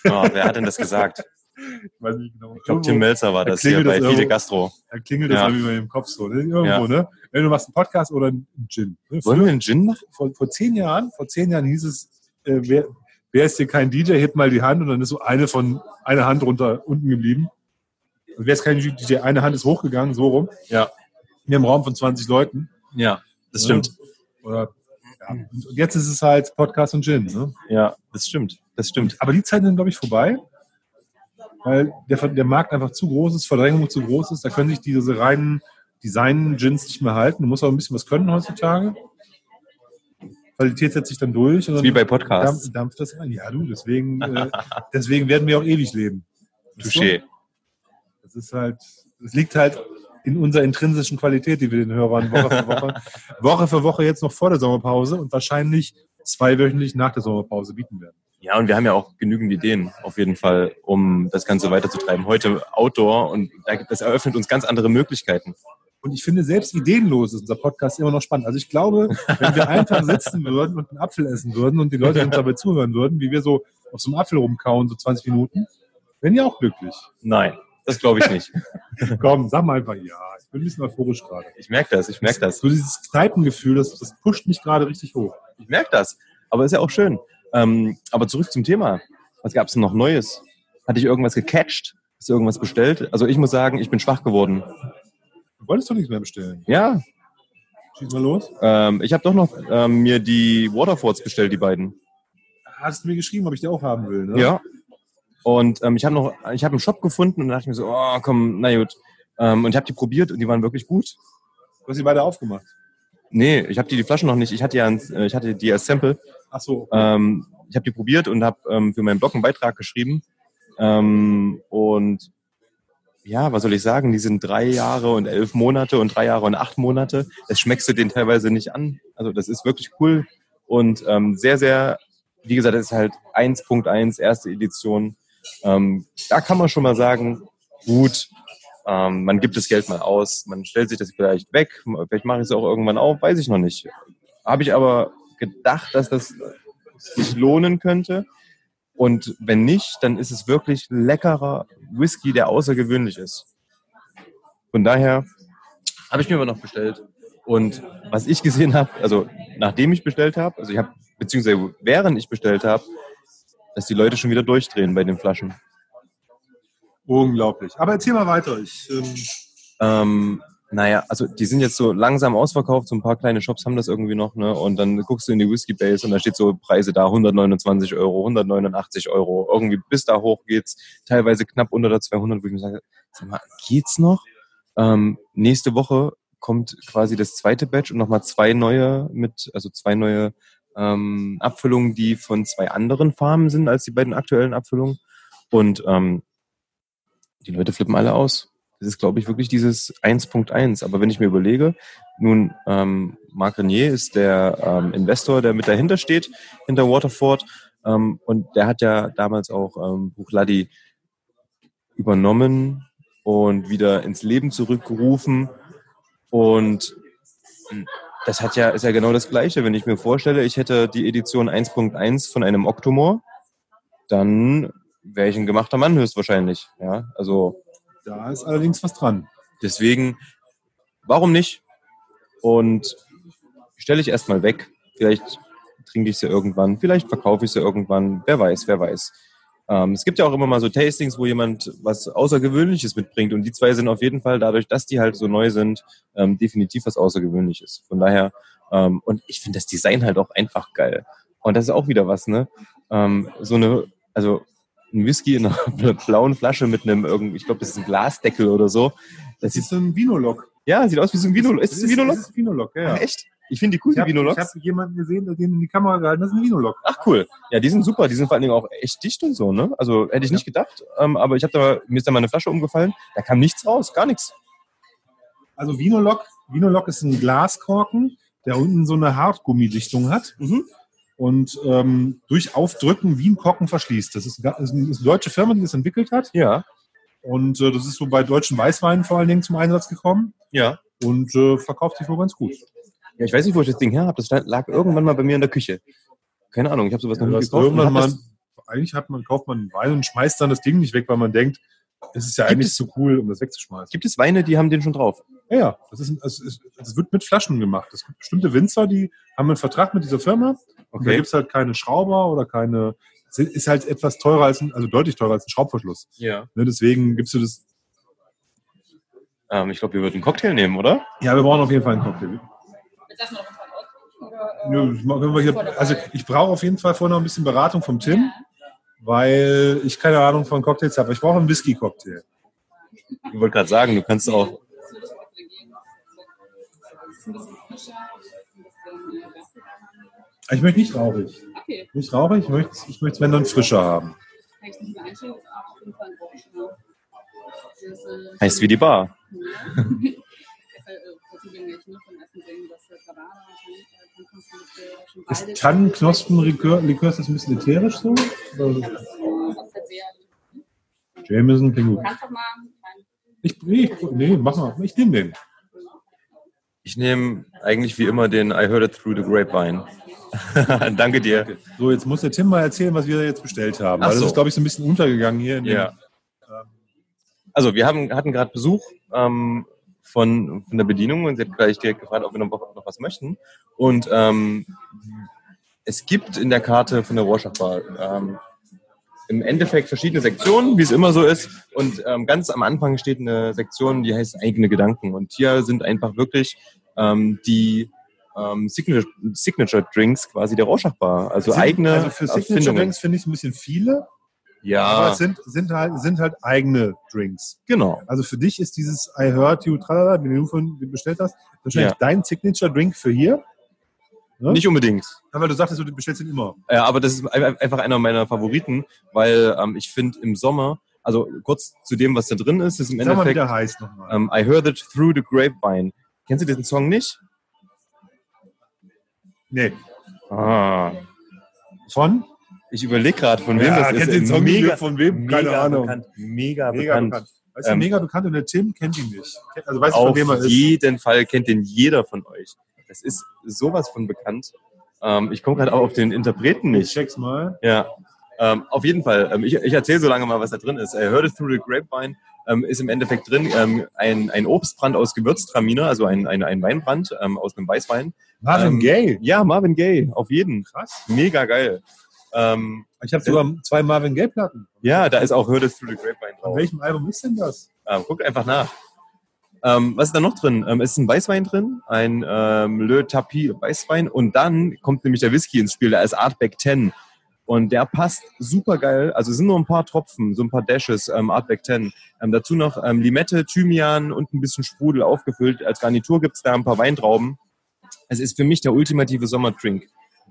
Oh, wer hat denn das gesagt? Ich weiß nicht genau. Ich glaube, Tim Melzer war Da das hier bei Fide. Gastro. Da klingelt das Ja. irgendwie bei im Kopf so. Ne? Irgendwo, Ja. ne? Wenn du machst einen Podcast oder einen Gin. Ne? Wollen wir einen Gin machen? vor, vor zehn Jahren, vor zehn Jahren hieß es, äh, wer, wer ist hier kein DJ, hebt mal die Hand und dann ist so eine von eine Hand runter unten geblieben. Und wer ist kein DJ, eine Hand ist hochgegangen, so rum. Ja. In einem Raum von 20 Leuten. Ja, das stimmt. Ja. Oder, ja. Und jetzt ist es halt Podcast und Gin. Ne? Ja, das stimmt. Das stimmt. Aber die Zeiten sind, glaube ich, vorbei. Weil der, der Markt einfach zu groß ist, Verdrängung zu groß ist. Da können sich diese reinen Design-Gins nicht mehr halten. Du musst auch ein bisschen was können heutzutage. Qualität setzt sich dann durch. Und dann wie bei Podcasts. dampft, dampft das ein. Ja, du, deswegen, äh, deswegen werden wir auch ewig leben. Touché. Das ist halt, es liegt halt in unserer intrinsischen Qualität, die wir den Hörern Woche für Woche, Woche für Woche jetzt noch vor der Sommerpause und wahrscheinlich zweiwöchentlich nach der Sommerpause bieten werden. Ja, und wir haben ja auch genügend Ideen, auf jeden Fall, um das Ganze weiterzutreiben. Heute Outdoor und das eröffnet uns ganz andere Möglichkeiten. Und ich finde, selbst ideenlos ist unser Podcast immer noch spannend. Also ich glaube, wenn wir einfach sitzen würden und einen Apfel essen würden und die Leute uns dabei zuhören würden, wie wir so auf so einem Apfel rumkauen, so 20 Minuten, wären die auch glücklich. Nein, das glaube ich nicht. Komm, sag mal einfach ja. Ich bin ein bisschen euphorisch gerade. Ich merke das, ich merke das. So dieses Kneipengefühl, das, das pusht mich gerade richtig hoch. Ich merke das. Aber ist ja auch schön. Ähm, aber zurück zum Thema. Was gab es denn noch Neues? Hatte ich irgendwas gecatcht? Hast du irgendwas bestellt? Also ich muss sagen, ich bin schwach geworden. Du wolltest doch nichts mehr bestellen. Ja, Schieß mal los. ähm, ich habe doch noch ähm, mir die Waterfords bestellt, die beiden. Hast du mir geschrieben, ob ich die auch haben will, ne? Ja. Und ähm, ich habe noch, ich habe einen Shop gefunden und da dachte ich mir so, oh komm, na gut. Ähm, und ich habe die probiert und die waren wirklich gut. Du hast die beide aufgemacht. Nee, ich habe die, die Flaschen noch nicht. Ich hatte ja, ein, äh, ich hatte die als Sample. Ach so. Ähm, ich habe die probiert und habe ähm, für meinen Blog einen Beitrag geschrieben. Ähm, und ja, was soll ich sagen? Die sind drei Jahre und elf Monate und drei Jahre und acht Monate. Das schmeckst du den teilweise nicht an. Also das ist wirklich cool und ähm, sehr, sehr, wie gesagt, das ist halt 1.1 erste Edition. Ähm, da kann man schon mal sagen, gut. Ähm, man gibt das Geld mal aus, man stellt sich das vielleicht weg, vielleicht mache ich es auch irgendwann auf, weiß ich noch nicht. Habe ich aber gedacht, dass das sich lohnen könnte. Und wenn nicht, dann ist es wirklich leckerer Whisky, der außergewöhnlich ist. Von daher habe ich mir aber noch bestellt. Und was ich gesehen habe, also nachdem ich bestellt habe, also ich habe, beziehungsweise während ich bestellt habe, dass die Leute schon wieder durchdrehen bei den Flaschen. Unglaublich. Aber erzähl mal weiter. Ich, ähm Ähm, naja, also die sind jetzt so langsam ausverkauft, so ein paar kleine Shops haben das irgendwie noch, ne? Und dann guckst du in die Whisky Base und da steht so Preise da, 129 Euro, 189 Euro, irgendwie bis da hoch geht's, teilweise knapp unter der 200, wo ich mir sage, sag mal, geht's noch? Ähm, nächste Woche kommt quasi das zweite Batch und nochmal zwei neue mit, also zwei neue ähm, Abfüllungen, die von zwei anderen Farmen sind als die beiden aktuellen Abfüllungen. Und ähm, die Leute flippen alle aus. Das ist, glaube ich, wirklich dieses 1.1. Aber wenn ich mir überlege, nun, ähm, Marc Renier ist der ähm, Investor, der mit dahinter steht, hinter Waterford. Ähm, und der hat ja damals auch ähm, Buchladi übernommen und wieder ins Leben zurückgerufen. Und das hat ja, ist ja genau das Gleiche. Wenn ich mir vorstelle, ich hätte die Edition 1.1 von einem Octomore, dann wäre ich ein gemachter Mann höchstwahrscheinlich. Ja, also da ist allerdings was dran. deswegen, warum nicht? Und stelle ich erstmal weg. Vielleicht trinke ich sie irgendwann, vielleicht verkaufe ich sie irgendwann. Wer weiß, wer weiß. Ähm, es gibt ja auch immer mal so Tastings, wo jemand was Außergewöhnliches mitbringt. Und die zwei sind auf jeden Fall, dadurch, dass die halt so neu sind, ähm, definitiv was Außergewöhnliches. Von daher, ähm, und ich finde das Design halt auch einfach geil. Und das ist auch wieder was, ne? Ähm, so eine, also ein Whisky in einer blauen Flasche mit einem irgendwie, ich glaube, das ist ein Glasdeckel oder so. Das Das ist so ein Vinolog. ja, sieht aus wie so ein Vinolog. Ist es ein Vinolog? Das ist ein Vinolog, ja. Ach, echt? Ich finde die cool, Ich die habe Vinologs. hab jemanden gesehen, der den in die Kamera gehalten hat. Das ist ein Vinolog. Ach cool. Ja, die sind super. Die sind vor allen Dingen auch echt dicht und so, ne? Also hätte ich nicht gedacht. Ähm, aber ich habe da mir ist da mal eine Flasche umgefallen. Da kam nichts raus, gar nichts. Also Vinolog, Vinolog ist ein Glaskorken, der unten so eine Hartgummidichtung hat Mhm. Und ähm, durch Aufdrücken wie ein Korken verschließt. Das ist, ga- ist eine deutsche Firma, die das entwickelt hat. Ja, Und äh, das ist so bei deutschen Weißweinen vor allen Dingen zum Einsatz gekommen ja. und äh, verkauft sich wohl ganz gut. Ja, ich weiß nicht, wo ich das Ding her habe. Das lag irgendwann mal bei mir in der Küche. Keine Ahnung, ich habe sowas noch Du nie gekauft. irgendwann mal, das- eigentlich hat man, kauft man einen Wein und schmeißt dann das Ding nicht weg, weil man denkt, es ist ja Gibt eigentlich es- zu cool, um das wegzuschmeißen. Gibt es Weine, die haben den schon drauf? Ja, ja, das, ist, das, ist, das wird mit Flaschen gemacht. Es gibt bestimmte Winzer, die haben einen Vertrag mit dieser Firma. Und da gibt es halt keine Schrauber oder keine. Es ist halt etwas teurer als ein, also deutlich teurer als ein Schraubverschluss. Ja. Ne, deswegen gibst du das. Ähm, ich glaube, wir würden einen Cocktail nehmen, oder? Ja, wir brauchen auf jeden Fall einen Cocktail. Jetzt noch äh, Nö, wir hier, also ich brauche auf jeden Fall vorher noch ein bisschen Beratung vom Tim, weil ich keine Ahnung von Cocktails habe. Ich brauche einen Whisky-Cocktail. Ich wollte gerade sagen, du kannst auch. Ich ist möchte nicht rauchig. Okay, Nicht rauchig, ich möchte ich möchte es, wenn dann frischer haben. ist. Das, äh, Heißt wie die Bar. Ist äh, zugänglich, ne, Ist Tannenknospenlikör Likör, ist das ein bisschen ätherisch so? Ist halt sehr. Jameson klingt gut. Du kannst doch mal rein. Ich, nee, ich, nee, mach mal. Ich nehme den. Ich nehme eigentlich wie immer den I Heard It Through the Grapevine. Danke dir. So, jetzt muss der Tim mal erzählen, was wir jetzt bestellt haben. Ach Weil das so. ist, glaube ich, so ein bisschen untergegangen hier. In dem, Ja. Also wir haben, hatten gerade Besuch ähm, von, von der Bedienung und sie hat gleich direkt gefragt, ob wir noch, noch was möchten. Und ähm, es gibt in der Karte von der Rorschach Bar ähm, im Endeffekt verschiedene Sektionen, wie es immer so ist. Und ähm, ganz am Anfang steht eine Sektion, die heißt eigene Gedanken. Und hier sind einfach wirklich ähm, die ähm, Signature, Signature Drinks quasi der Rorschach Bar. Also Sind- eigene Also für Signature. Drinks finde ich es ein bisschen viele, aber Ja, es sind, sind, halt, sind halt eigene Drinks. genau. Also für dich ist dieses I heard you, tralala, den du von bestellt hast, wahrscheinlich Ja. dein Signature Drink für hier. Ne? Nicht unbedingt. Weil du sagtest, du bestellst ihn immer. Ja, aber das ist ein- einfach einer meiner Favoriten, weil ähm, ich finde im Sommer, also kurz zu dem, was da drin ist, ist im Sag mal, wie Endeffekt der heißt nochmal. ähm, I Heard It Through the Grapevine. Kennst du diesen Song nicht? Nee. Ah. Von? Ich überlege gerade, von wem Ja, das ist. kennt den Song mega, von wem? Mega Keine Ahnung. bekannt. Mega, Mega bekannt. bekannt. Weißt du, Ähm, mega bekannt und der Tim kennt ihn nicht. Also weißt du, von Auf wem er ist? jeden Fall kennt den jeder von euch. Das ist sowas von bekannt. Ähm, ich komme gerade auch auf den Interpreten Ich nicht. check's mal. Ja, ähm, auf jeden Fall. Ähm, ich ich erzähle so lange mal, was da drin ist. Äh, Heard It Through the Grapevine ähm, ist im Endeffekt drin ähm, ein, ein Obstbrand aus Gewürztraminer, also ein, ein, ein Weinbrand aus einem Weißwein. Marvin Ähm, Gaye. Ja, Marvin Gaye, auf jeden. Krass. Mega geil. Ähm, Ich habe sogar zwei Marvin Gaye-Platten. ja, da ist auch It Through the Grapevine drauf. welchem Album ist denn das? Ähm, guckt einfach nach. Ähm, was ist da noch drin? Ähm, es ist ein Weißwein drin, ein ähm, Le Tapis Weißwein und dann kommt nämlich der Whisky ins Spiel, der ist Artback 10 und der passt super geil. Also es sind nur ein paar Tropfen, so ein paar Dashes, ähm, Artback 10. Ähm, dazu noch ähm, Limette, Thymian und ein bisschen Sprudel aufgefüllt. Als Garnitur gibt's da ein paar Weintrauben. Es ist für mich der ultimative Sommerdrink.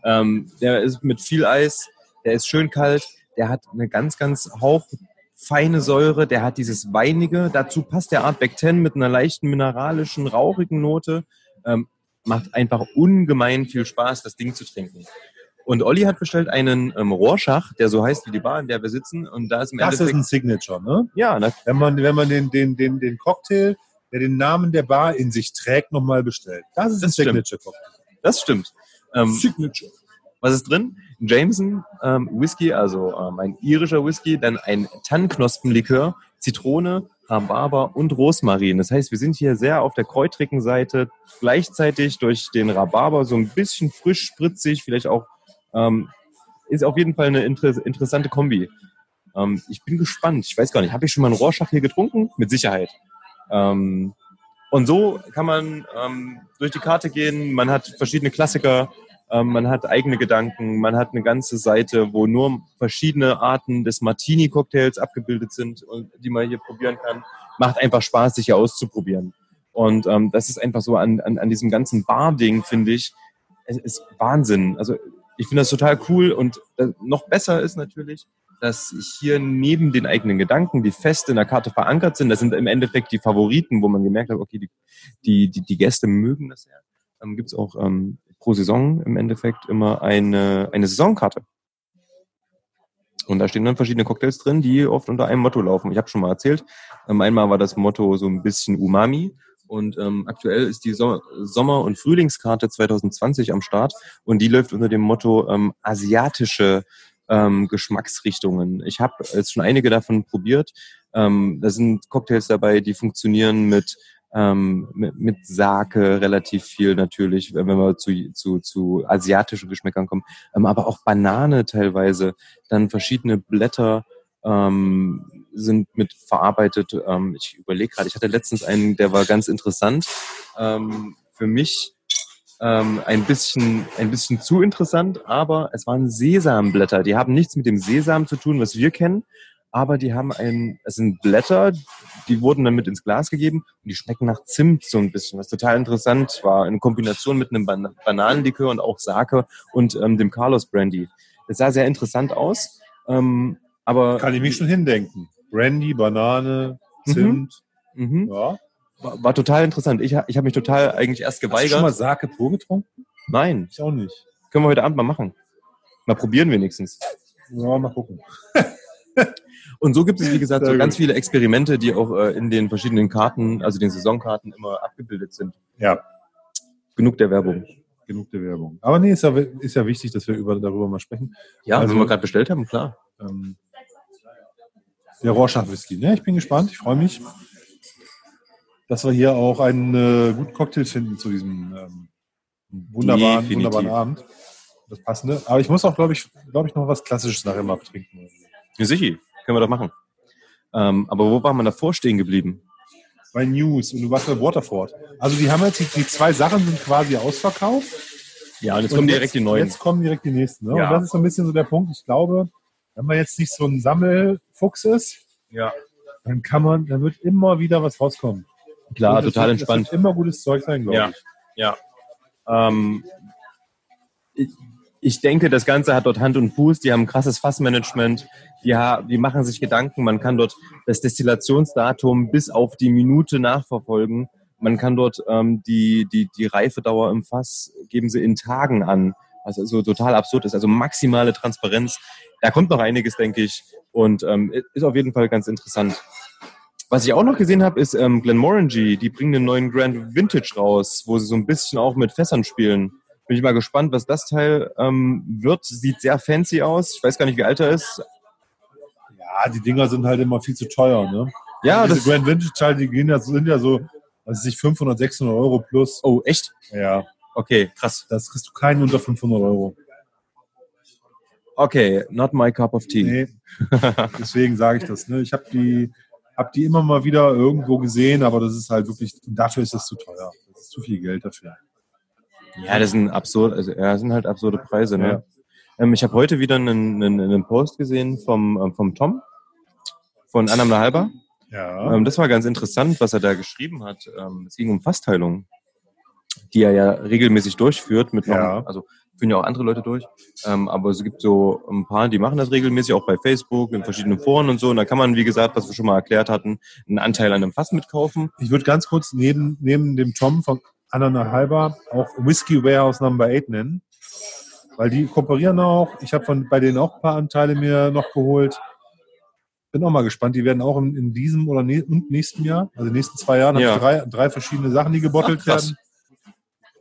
Ähm, der ist mit viel Eis, der ist schön kalt, der hat eine ganz, ganz hauchfeine Säure, der hat dieses Weinige. Dazu passt der Artback 10 mit einer leichten mineralischen, rauchigen Note. Ähm, macht einfach ungemein viel Spaß, das Ding zu trinken. Und Olli hat bestellt einen ähm, Rorschach, der so heißt wie die Bar, in der wir sitzen. Und da ist im Das ist Endeffekt... ein Signature, ne? ja, na, Wenn man, wenn man den, den, den, den Cocktail, der den Namen der Bar in sich trägt, nochmal bestellt. Das ist ein Das stimmt. Signature-Cocktail. das stimmt. Ähm, Signature. Was ist drin? Jameson ähm, Whisky, also ähm, ein irischer Whisky, dann ein Tannknospenlikör, Zitrone, Rhabarber und Rosmarin. Das heißt, wir sind hier sehr auf der kräutrigen Seite, gleichzeitig durch den Rhabarber so ein bisschen frisch, spritzig, vielleicht auch, ähm, ist auf jeden Fall eine inter interessante Kombi. Ähm, ich bin gespannt. Ich weiß gar nicht, habe ich schon mal einen Rorschach hier getrunken? Mit Sicherheit. Ähm, und so kann man ähm, durch die Karte gehen. Man hat verschiedene Klassiker, ähm, man hat eigene Gedanken, man hat eine ganze Seite, wo nur verschiedene Arten des Martini-Cocktails abgebildet sind und die man hier probieren kann. Macht einfach Spaß, sich hier auszuprobieren. Und ähm, das ist einfach so an, an, an diesem ganzen Bar-Ding, finde ich, es ist Wahnsinn. Also ich finde das total cool und äh, noch besser ist natürlich, dass hier neben den eigenen Gedanken, die fest in der Karte verankert sind, das sind im Endeffekt die Favoriten, wo man gemerkt hat, okay, die, die, die, die Gäste mögen das sehr, ähm, gibt es auch ähm, pro Saison im Endeffekt immer eine, eine Saisonkarte. Und da stehen dann verschiedene Cocktails drin, die oft unter einem Motto laufen. Ich habe schon mal erzählt, ähm, einmal war das Motto so ein bisschen Umami und ähm, aktuell ist die so Sommer- und Frühlingskarte 2020 am Start und die läuft unter dem Motto ähm, asiatische ähm, Geschmacksrichtungen. Ich habe jetzt schon einige davon probiert. Ähm, da sind Cocktails dabei, die funktionieren mit ähm, mit, mit Sake relativ viel natürlich, wenn wir zu, zu, zu asiatischen Geschmäckern kommen, ähm, aber auch Banane teilweise, dann verschiedene Blätter ähm, sind mit verarbeitet. Ähm, ich überlege gerade, ich hatte letztens einen, der war ganz interessant. Ähm, für mich ähm, ein bisschen ein bisschen zu interessant, aber es waren Sesamblätter. Die haben nichts mit dem Sesam zu tun, was wir kennen, aber die haben ein, es sind Blätter, die wurden dann mit ins Glas gegeben und die schmecken nach Zimt so ein bisschen, was total interessant war, in Kombination mit einem Ban Bananenlikör und auch Sake und ähm, dem Carlos Brandy. Das sah sehr interessant aus, ähm, aber Kann ich mich schon hindenken. Brandy, Banane, Zimt. mhm, Ja. War, war total interessant. Ich, ich habe mich total eigentlich erst Hast du schon mal geweigert. Sake pur getrunken? Nein, Ich auch nicht. können wir heute Abend mal machen. Mal probieren wenigstens. Ja, mal gucken. Und so gibt es, wie gesagt, so ganz viele Experimente, die auch äh, in den verschiedenen Karten, also den Saisonkarten, immer abgebildet sind. Ja, Genug der Werbung. genug der Werbung. Aber nee, ist ja, ist ja wichtig, dass wir über, darüber mal sprechen. Ja, Also- wenn wir gerade bestellt haben, klar. Ähm, der Rorschach Whisky. Ne? Ich bin gespannt, ich freue mich, dass wir hier auch einen äh, guten Cocktail finden zu diesem ähm, wunderbaren, Definitiv. wunderbaren Abend. Das passende. Aber ich muss auch, glaube ich, glaube ich, noch was Klassisches nachher mal trinken. Ja, sicher. Können wir doch machen. Ähm, aber wo war man davor stehen geblieben? Bei News und du warst bei Waterford. Also die haben jetzt, die, die zwei Sachen sind quasi ausverkauft. Ja, und jetzt Und kommen direkt die neuen. Jetzt kommen direkt die nächsten. Ne? Ja. Und das ist so ein bisschen so der Punkt. Ich glaube, wenn man jetzt nicht so ein Sammelfuchs ist, Ja. dann kann man, dann wird immer wieder was rauskommen. Klar, das total wird, entspannt. Das wird immer gutes Zeug sein, glaube Ja. ich. Ja. Ähm, ich, ich denke, das Ganze hat dort Hand und Fuß. Die haben ein krasses Fassmanagement. Die, die machen sich Gedanken. Man kann dort das Destillationsdatum bis auf die Minute nachverfolgen. Man kann dort ähm, die, die, die Reifedauer im Fass geben sie in Tagen an, was also total absurd ist. Also maximale Transparenz. Da kommt noch einiges, denke ich. Und ähm, ist auf jeden Fall ganz interessant. Was ich auch noch gesehen habe, ist ähm, Glenmorangie. Die bringen einen neuen Grand Vintage raus, wo sie so ein bisschen auch mit Fässern spielen. Bin ich mal gespannt, was das Teil ähm, wird. Sieht sehr fancy aus. Ich weiß gar nicht, wie alt er ist. Ja, die Dinger sind halt immer viel zu teuer, ne? Ja, Diese das. Grand Vintage Teile, die gehen ja, sind ja so, was weiß ich, 500, 600 Euro plus. Oh, echt? Ja, Okay, krass. das kriegst du keinen unter 500 Euro. Okay, not my cup of tea. Nee, deswegen sage ich das. Ne? Ich habe die, hab die immer mal wieder irgendwo gesehen, aber das ist halt wirklich, dafür ist das zu teuer. Das ist zu viel Geld dafür. Ja, das sind absurd, also ja, das sind halt absurde Preise. Ne? Ähm, ich habe heute wieder einen, einen, einen Post gesehen vom, ähm, vom Tom von Annam Halber. Ja. Ähm, das war ganz interessant, was er da geschrieben hat. Ähm, es ging um Fassteilung, die er ja regelmäßig durchführt. Mit noch, Ja. Also führen ja auch andere Leute durch. Ähm, aber es gibt so ein paar, die machen das regelmäßig, auch bei Facebook, in verschiedenen Foren und so. Und da kann man, wie gesagt, was wir schon mal erklärt hatten, einen Anteil an einem Fass mitkaufen. Ich würde ganz kurz neben, neben dem Tom von Anna Halber auch Whiskey Warehouse Number 8 nennen. Weil die kooperieren auch. Ich habe von bei denen auch ein paar Anteile mir noch geholt. Bin auch mal gespannt. Die werden auch in, in diesem oder ne, und nächsten Jahr, also in den nächsten zwei Jahren, Ja. habe ich drei, drei verschiedene Sachen, die gebottelt Ach, werden.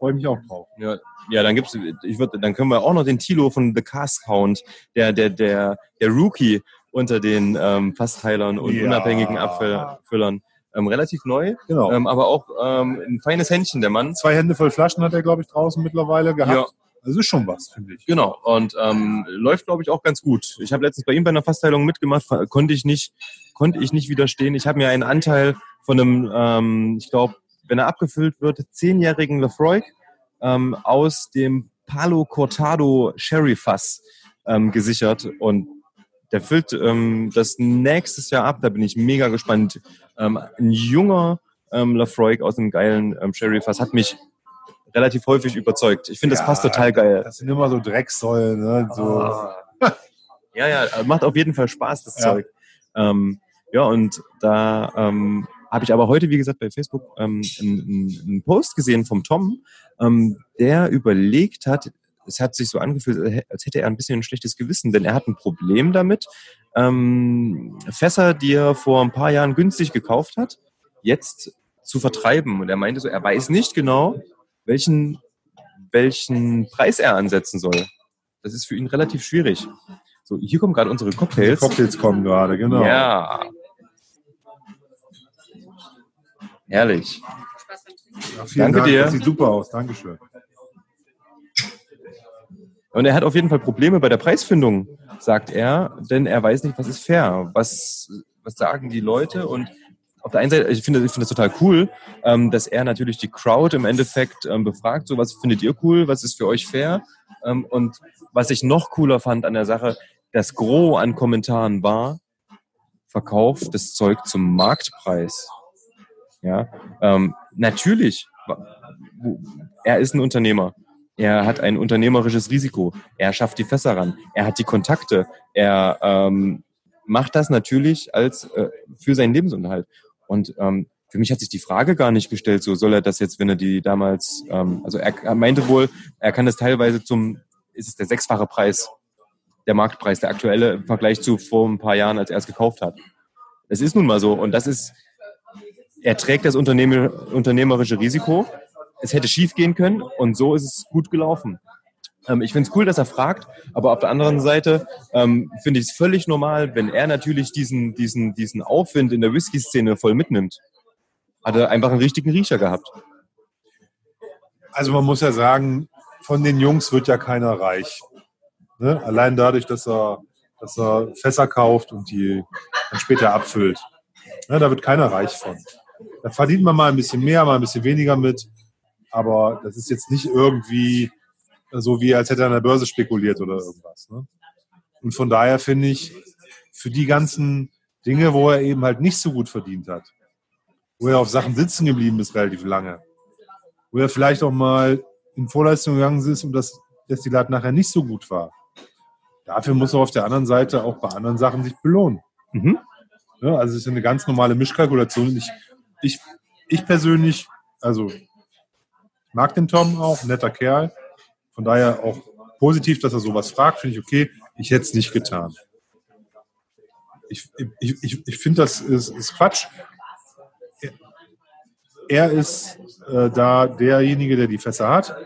Freue mich auch drauf. Ja, ja, dann gibt's, ich würde, dann können wir auch noch den Tilo von The Cast Count, der, der, der, der Rookie unter den ähm, Fassteilern und Ja. unabhängigen Abfüllern. Ähm, relativ neu, Genau. ähm, aber auch ähm, ein feines Händchen, der Mann. Zwei Hände voll Flaschen hat er, glaube ich, draußen mittlerweile gehabt. Ja. Das ist schon was, finde ich. Genau, und ähm, läuft, glaube ich, auch ganz gut. Ich habe letztens bei ihm bei einer Fassteilung mitgemacht, konnte ich nicht, konnte ich nicht widerstehen. Ich habe mir einen Anteil von einem, ähm, ich glaube, wenn er abgefüllt wird, zehnjährigen Lefroy ähm, aus dem Palo Cortado Sherry Fass ähm, gesichert und der füllt ähm, das nächstes Jahr ab. Da bin ich mega gespannt. Ähm, ein junger ähm, Lafroig aus einem geilen ähm, Sherry Fass hat mich relativ häufig überzeugt. Ich finde, das Ja, passt total geil. Das sind immer so Drecksäulen, ne? So. Ja, ja, macht auf jeden Fall Spaß, das Ja. Zeug. Ähm, ja, und da ähm, habe ich aber heute, wie gesagt, bei Facebook ähm, einen, einen- Post gesehen vom Tom, ähm, der überlegt hat, es hat sich so angefühlt, als hätte er ein bisschen ein schlechtes Gewissen, denn er hat ein Problem damit, ähm, Fässer, die er vor ein paar Jahren günstig gekauft hat, jetzt zu vertreiben. Und er meinte so, er weiß nicht genau, welchen, welchen Preis er ansetzen soll. Das ist für ihn relativ schwierig. So, hier kommen gerade unsere Die Cocktails. Cocktails kommen gerade, genau. Ja. Herrlich. Spaß beim Trinken. Ja, Danke Dank. dir. Das sieht super aus. Dankeschön. Und er hat auf jeden Fall Probleme bei der Preisfindung, sagt er, denn er weiß nicht, was ist fair. Was, was sagen die Leute? Und auf der einen Seite, ich finde, ich finde das total cool, ähm, dass er natürlich die Crowd im Endeffekt ähm, befragt, so was findet ihr cool, was ist für euch fair? Ähm, und was ich noch cooler fand an der Sache, das Gros an Kommentaren war, verkauft das Zeug zum Marktpreis. Ja, ähm, natürlich, er ist ein Unternehmer. Er hat ein unternehmerisches Risiko. Er schafft die Fässer ran. Er hat die Kontakte. Er ähm, macht das natürlich als äh, für seinen Lebensunterhalt. Und ähm, für mich hat sich die Frage gar nicht gestellt, so soll er das jetzt, wenn er die damals, ähm, also er, meinte wohl, er kann das teilweise zum, ist es der sechsfache Preis, der Marktpreis, der aktuelle im Vergleich zu vor ein paar Jahren, als er es gekauft hat. Es ist nun mal so. Und das ist, er trägt das Unternehmer, unternehmerische Risiko. Es hätte schief gehen können und so ist es gut gelaufen. Ähm, ich finde es cool, dass er fragt, aber auf der anderen Seite ähm, finde ich es völlig normal, wenn er natürlich diesen, diesen, diesen Aufwind in der Whisky-Szene voll mitnimmt. Hat er einfach einen richtigen Riecher gehabt. Also man muss ja sagen, von den Jungs wird ja keiner reich. Ne? Allein dadurch, dass er, dass er Fässer kauft und die dann später abfüllt. Ne? Da wird keiner reich von. Da verdient man mal ein bisschen mehr, mal ein bisschen weniger mit. Aber das ist jetzt nicht irgendwie so, wie als hätte er an der Börse spekuliert oder irgendwas. Ne? Und von daher finde ich, für die ganzen Dinge, wo er eben halt nicht so gut verdient hat, wo er auf Sachen sitzen geblieben ist relativ lange, wo er vielleicht auch mal in Vorleistung gegangen ist und das Destillat nachher nicht so gut war. Dafür muss er auf der anderen Seite auch bei anderen Sachen sich belohnen. Mhm. Ja, also es ist eine ganz normale Mischkalkulation. Ich, ich, ich persönlich, also mag den Tom auch, netter Kerl. Von daher auch positiv, dass er sowas fragt, finde ich okay. Ich hätte es nicht getan. Ich, ich, ich, ich finde, das ist, ist Quatsch. er ist äh, da derjenige, der die Fässer hat.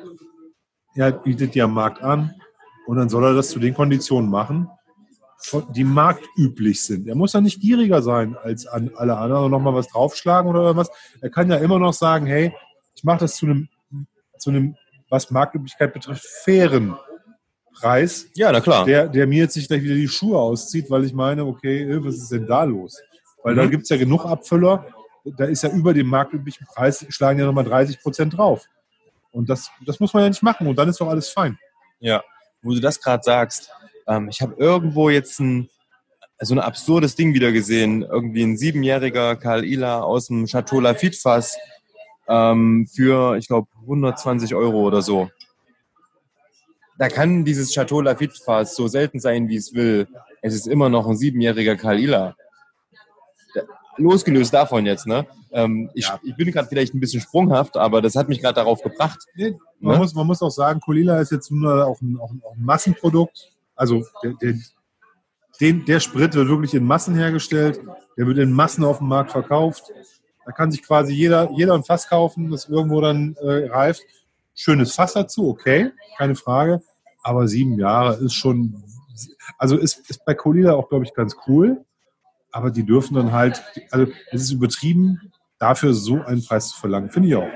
Er bietet die am Markt an und dann soll er das zu den Konditionen machen, von- die marktüblich sind. Er muss ja nicht gieriger sein als an alle anderen und nochmal was draufschlagen oder irgendwas. Er kann ja immer noch sagen, hey, ich mache das zu einem, zu einem, was Marktüblichkeit betrifft, fairen Preis, Ja, na klar. der, der mir jetzt nicht gleich wieder die Schuhe auszieht, weil ich meine, okay, äh, was ist denn da los? Weil da Mhm. gibt es ja genug Abfüller, da ist ja über dem marktüblichen Preis, schlagen ja nochmal 30 Prozent drauf. Und das, das muss man ja nicht machen und dann ist doch alles fein. Ja, wo du das gerade sagst. Ähm, ich habe irgendwo jetzt ein, so ein absurdes Ding wieder gesehen. Irgendwie ein siebenjähriger Karl Ila aus dem Chateau Lafitte Fass ähm, für, ich glaube, 120 Euro oder so. Da kann dieses Chateau Lafitte Fass so selten sein, wie es will. Es ist immer noch ein siebenjähriger Karl Ila. Da- Losgelöst davon jetzt, ne? Ähm, ich, Ja. ich bin gerade vielleicht ein bisschen sprunghaft, aber das hat mich gerade darauf gebracht. Man, Ne? muss, man muss auch sagen, Colila ist jetzt nur auch ein, auch ein, auch ein Massenprodukt. Also der, der, den, der Sprit wird wirklich in Massen hergestellt, der wird in Massen auf dem Markt verkauft. Da kann sich quasi jeder, jeder ein Fass kaufen, das irgendwo dann äh, reift. Schönes Fass dazu, okay, keine Frage. Aber sieben Jahre ist schon, also ist, ist bei Colila auch, glaube ich, ganz cool. Aber die dürfen dann halt, also es ist übertrieben, dafür so einen Preis zu verlangen, finde ich auch.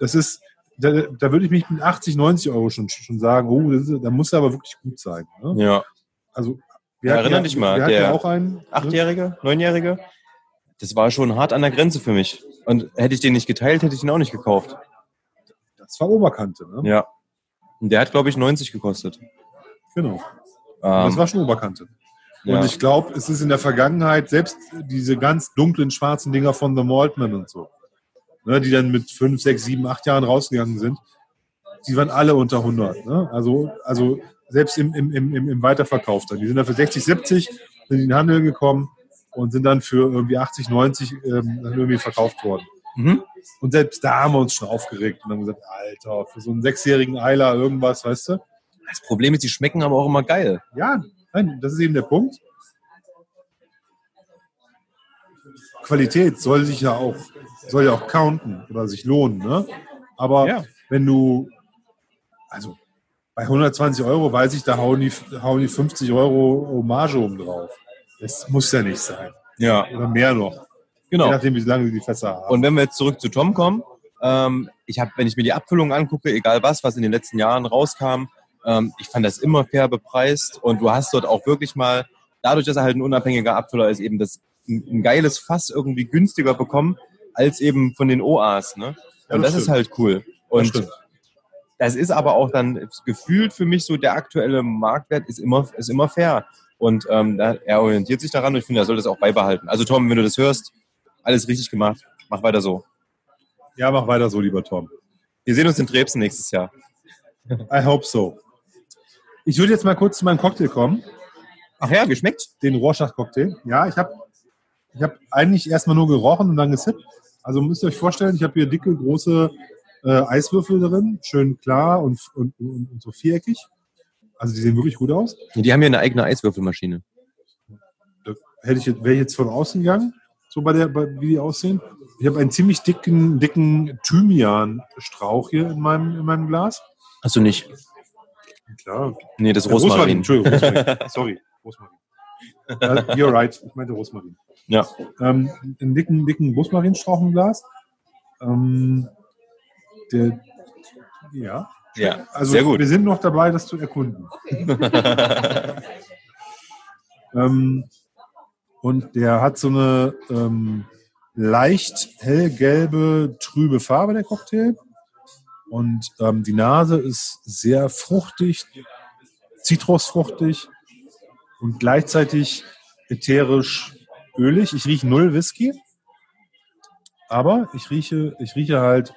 Das ist, da, da würde ich mich mit 80, 90 Euro schon, schon sagen, oh, das ist, da muss er aber wirklich gut sein. Ne? Ja. Also, Ja, erinner dich mal, wir der ja auch einen. ne? Achtjährige, Neunjährige. Das war schon hart an der Grenze für mich. Und hätte ich den nicht geteilt, hätte ich ihn auch nicht gekauft. Das war Oberkante, ne? Ja. Und der hat, glaube ich, 90 gekostet. Genau. Das Ähm, war schon Oberkante. ja. Und ich glaube, es ist in der Vergangenheit, selbst diese ganz dunklen schwarzen Dinger von The Maltman und so, ne, die dann mit 5, 6, 7, 8 Jahren rausgegangen sind, die waren alle unter 100. Ne? Also, also selbst im, im, im, im- Weiterverkauf dann. Die sind dann für 60, 70 sind in den Handel gekommen und sind dann für irgendwie 80, 90 ähm, irgendwie verkauft worden. mhm. Und selbst da haben wir uns schon aufgeregt und haben gesagt, Alter, für so einen sechsjährigen Eiler irgendwas, weißt du? Das Problem ist, die schmecken aber auch immer geil. Ja, nein, das ist eben der Punkt. Qualität soll sich ja auch, soll ja auch counten oder sich lohnen, ne? Aber Ja. wenn du, also bei 120 Euro weiß ich, da hauen die, hauen die 50 Euro Marge oben drauf. Das muss ja nicht sein. Ja. Oder mehr noch. Je Genau. nachdem, wie lange die Fässer haben. Und wenn wir jetzt zurück zu Tom kommen, ähm, ich habe, wenn ich mir die Abfüllung angucke, egal was, was in den letzten Jahren rauskam, ähm, ich fand das immer fair bepreist und du hast dort auch wirklich mal, dadurch, dass er halt ein unabhängiger Abfüller ist, eben das ein, ein geiles Fass irgendwie günstiger bekommen als eben von den OAs. Ne? Ja, Und das das, ist halt cool. Das Und stimmt. das ist aber auch dann gefühlt für mich so, der aktuelle Marktwert ist immer, ist immer fair. Und ähm, er orientiert sich daran und ich finde, er soll das auch beibehalten. Also Tom, wenn du das hörst, alles richtig gemacht. Mach weiter so. Ja, mach weiter so, lieber Tom. Wir sehen uns in Drebsen nächstes Jahr. I hope so. Ich würde jetzt mal kurz zu meinem Cocktail kommen. Ach ja, geschmeckt? den Rorschach-Cocktail. Ja, ich habe ich hab eigentlich erstmal nur gerochen und dann gesippt. Also müsst ihr euch vorstellen, ich habe hier dicke, große äh, Eiswürfel drin, schön klar und, und, und, und so viereckig. Also die sehen wirklich gut aus. Die haben hier eine eigene Eiswürfelmaschine. Da hätte ich, wäre ich jetzt von außen gegangen, so bei der, bei, wie die aussehen. Ich habe einen ziemlich dicken, dicken Thymian-Strauch hier in meinem, in meinem Glas. Hast du nicht? Klar. Nee, das Äh, Rosmarin. Entschuldigung, Rosmarin. Sorry, Rosmarin. You're right, ich meinte Rosmarin. Ja. Ähm, einen dicken, dicken Rosmarinstrauch im Glas. Ähm, der, ja, Ja, also sehr gut. wir sind noch dabei, das zu erkunden. ähm, und der hat so eine ähm, leicht hellgelbe, trübe Farbe, der Cocktail. Und ähm, die Nase ist sehr fruchtig, zitrusfruchtig und gleichzeitig ätherisch ölig. Ich rieche null Whisky, aber ich rieche, ich rieche halt,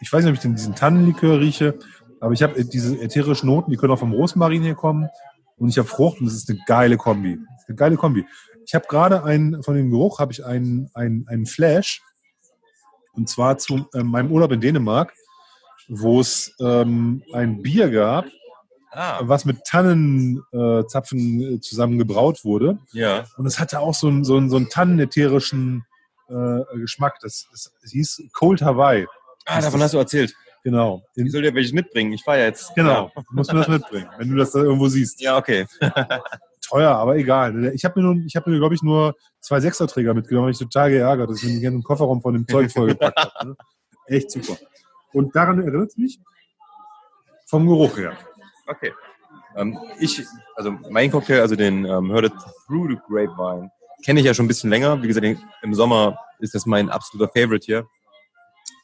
ich weiß nicht, ob ich den, diesen Tannenlikör rieche, aber ich habe diese ätherischen Noten, die können auch vom Rosmarin hier kommen und ich habe Frucht und das ist eine geile Kombi. Eine geile Kombi. Ich habe gerade einen, von dem Geruch habe ich einen, einen, einen Flash und zwar zu äh, meinem Urlaub in Dänemark, wo es ähm, ein Bier gab, Ah, was mit Tannenzapfen äh, äh, zusammen gebraut wurde. ja. Und es hatte auch so einen, so einen, so einen tannenätherischen äh, Geschmack. Das, das, das hieß Cold Hawaii. Ah, davon hast du erzählt. Genau. Ich soll dir welches mitbringen? Ich fahre jetzt. Genau. Muss man das mitbringen, wenn du das da irgendwo siehst. Ja, okay. Teuer, aber egal. Ich habe mir, nun, ich hab mir glaube ich, nur zwei Sechserträger mitgenommen. Ich total geärgert, dass ich mir nicht einen Kofferraum von dem Zeug vollgepackt habe. Ne? Echt super. Und daran erinnert es mich vom Geruch her. Okay. Ähm, ich, also mein Cocktail, also den ähm, Heard Through the Grapevine, kenne ich ja schon ein bisschen länger. Wie gesagt, im Sommer ist das mein absoluter Favorite hier.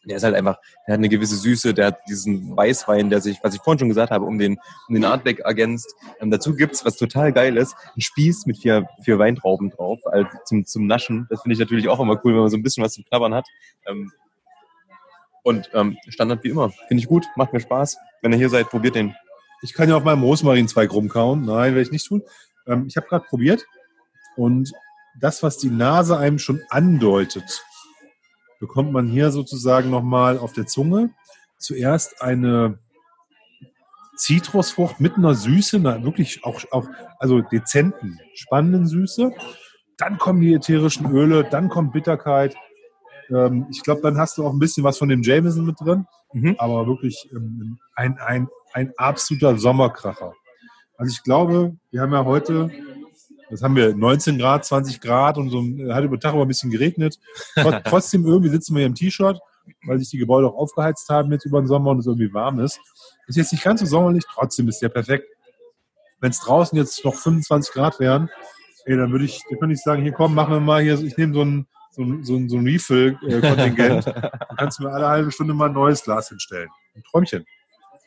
Der ist halt einfach, der hat eine gewisse Süße, der hat diesen Weißwein, der sich, was ich vorhin schon gesagt habe, um den, um den Artback ergänzt. Ähm, dazu gibt's, was total geil ist, ein Spieß mit vier, vier Weintrauben drauf, also zum, zum Naschen. Das finde ich natürlich auch immer cool, wenn man so ein bisschen was zum Knabbern hat. Ähm, und ähm, Standard wie immer. Finde ich gut, macht mir Spaß. Wenn ihr hier seid, probiert den. Ich kann ja auf meinem Rosmarinzweig rumkauen. Nein, werde ich nicht tun. Ähm, ich habe gerade probiert und das, was die Nase einem schon andeutet, bekommt man hier sozusagen nochmal auf der Zunge. Zuerst eine Zitrusfrucht mit einer Süße, einer wirklich auch, auch also dezenten, spannenden Süße. Dann kommen die ätherischen Öle, dann kommt Bitterkeit. Ähm, ich glaube, dann hast du auch ein bisschen was von dem Jameson mit drin. Mhm. Aber wirklich ähm, ein, ein, ein absoluter Sommerkracher. Also ich glaube, wir haben ja heute das haben wir 19 Grad, 20 Grad und so hat über Tag aber ein bisschen geregnet. Trotzdem irgendwie sitzen wir hier im T-Shirt, weil sich die Gebäude auch aufgeheizt haben jetzt über den Sommer und es irgendwie warm ist. Ist jetzt nicht ganz so sommerlich, trotzdem ist der perfekt. Wenn es draußen jetzt noch 25 Grad wären, ey, dann würde ich, dann könnte ich sagen, hier komm, machen wir mal hier, ich nehme so ein, so ein, so ein, so ein Refill-Kontingent. dann kannst du mir alle halbe Stunde mal ein neues Glas hinstellen. Ein Träumchen.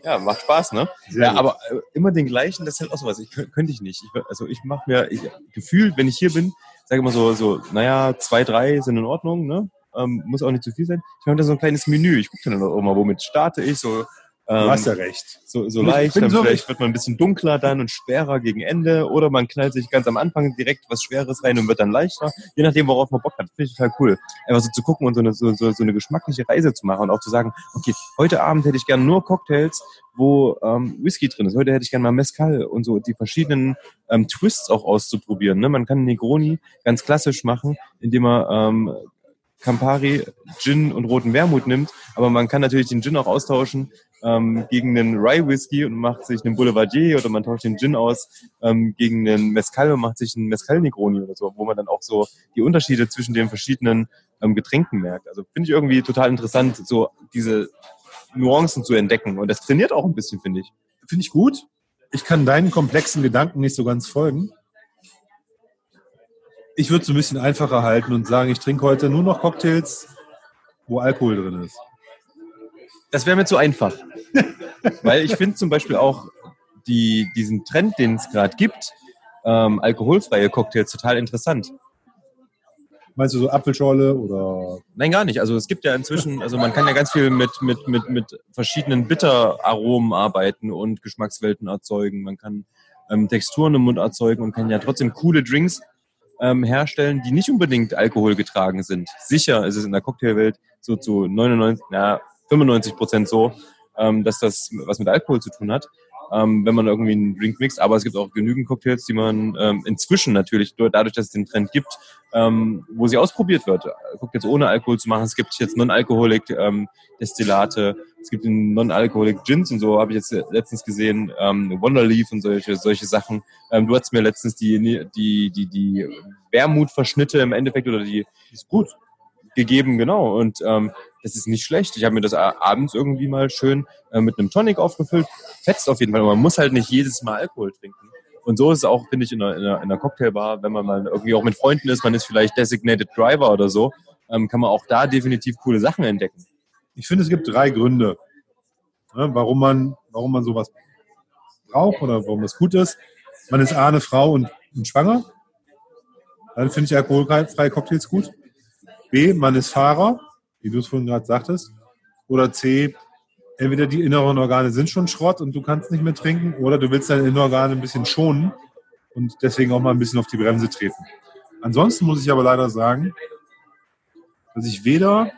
Ja, macht Spaß, ne? Sehr ja, gut. aber äh, immer den gleichen, das ist halt auch sowas. Ich kö- könnte ich nicht. Ich, also ich mache mir ich, gefühlt, wenn ich hier bin, sage immer so, so, naja, zwei, drei sind in Ordnung, ne? Ähm, muss auch nicht zu viel sein. Ich mache da so ein kleines Menü. Ich gucke dann auch immer, womit starte ich, so. Du Ähm, hast ja recht. so, so Ich leicht, dann so- vielleicht wird man ein bisschen dunkler dann und schwerer gegen Ende oder man knallt sich ganz am Anfang direkt was Schweres rein und wird dann leichter, je nachdem, worauf man Bock hat. Finde ich total cool. Einfach so zu gucken und so eine, so, so, so eine geschmackliche Reise zu machen und auch zu sagen, okay, heute Abend hätte ich gerne nur Cocktails, wo ähm, Whisky drin ist. Heute hätte ich gerne mal Mezcal und so die verschiedenen ähm, Twists auch auszuprobieren. Ne? Man kann Negroni ganz klassisch machen, indem man ähm, Campari, Gin und roten Wermut nimmt, aber man kann natürlich den Gin auch austauschen ähm, gegen einen Rye Whisky und macht sich einen Boulevardier oder man tauscht den Gin aus ähm, gegen einen Mezcal und macht sich einen Mezcal Negroni oder so, wo man dann auch so die Unterschiede zwischen den verschiedenen ähm, Getränken merkt. Also finde ich irgendwie total interessant, so diese Nuancen zu entdecken und das trainiert auch ein bisschen, finde ich. Finde ich gut. Ich kann deinen komplexen Gedanken nicht so ganz folgen. Ich würde es ein bisschen einfacher halten und sagen, ich trinke heute nur noch Cocktails, wo Alkohol drin ist. Das wäre mir zu einfach. Weil ich finde zum Beispiel auch die, diesen Trend, den es gerade gibt, ähm, alkoholfreie Cocktails total interessant. Meinst du so Apfelschorle oder Nein, gar nicht. Also es gibt ja inzwischen, also man kann ja ganz viel mit, mit, mit, mit verschiedenen Bitteraromen arbeiten und Geschmackswelten erzeugen. Man kann ähm, Texturen im Mund erzeugen und kann ja trotzdem coole Drinks ähm, herstellen, die nicht unbedingt Alkohol getragen sind. Sicher ist es in der Cocktailwelt so zu 99, na, 95 Prozent so, ähm, dass das was mit Alkohol zu tun hat, ähm, wenn man irgendwie einen Drink mixt. Aber es gibt auch genügend Cocktails, die man ähm, inzwischen natürlich, dadurch, dass es den Trend gibt, ähm, wo sie ausprobiert wird. Cocktails ohne Alkohol zu machen. Es gibt jetzt Non-Alkoholik ähm, Destillate, es gibt Non-Alkoholik Gins und so, habe ich jetzt letztens gesehen, ähm, Wonderleaf und solche, solche Sachen. Ähm, du hast mir letztens die, die, die, die Wermutverschnitte im Endeffekt oder die ist gut gegeben, genau. Und ähm, das ist nicht schlecht. Ich habe mir das abends irgendwie mal schön äh, mit einem Tonic aufgefüllt. Fetzt auf jeden Fall. Man muss halt nicht jedes Mal Alkohol trinken. Und so ist es auch, finde ich, in einer, in, einer, in einer Cocktailbar, wenn man mal irgendwie auch mit Freunden ist, man ist vielleicht Designated Driver oder so, ähm, kann man auch da definitiv coole Sachen entdecken. Ich finde, es gibt drei Gründe, ne, warum, man, warum man sowas braucht oder warum das gut ist. Man ist A, eine Frau und, und schwanger. Dann finde ich alkoholfreie Cocktails gut. B, man ist Fahrer, wie du es vorhin gerade sagtest. Oder C, entweder die inneren Organe sind schon Schrott und du kannst nicht mehr trinken oder du willst deine inneren Organe ein bisschen schonen und deswegen auch mal ein bisschen auf die Bremse treten. Ansonsten muss ich aber leider sagen, dass ich weder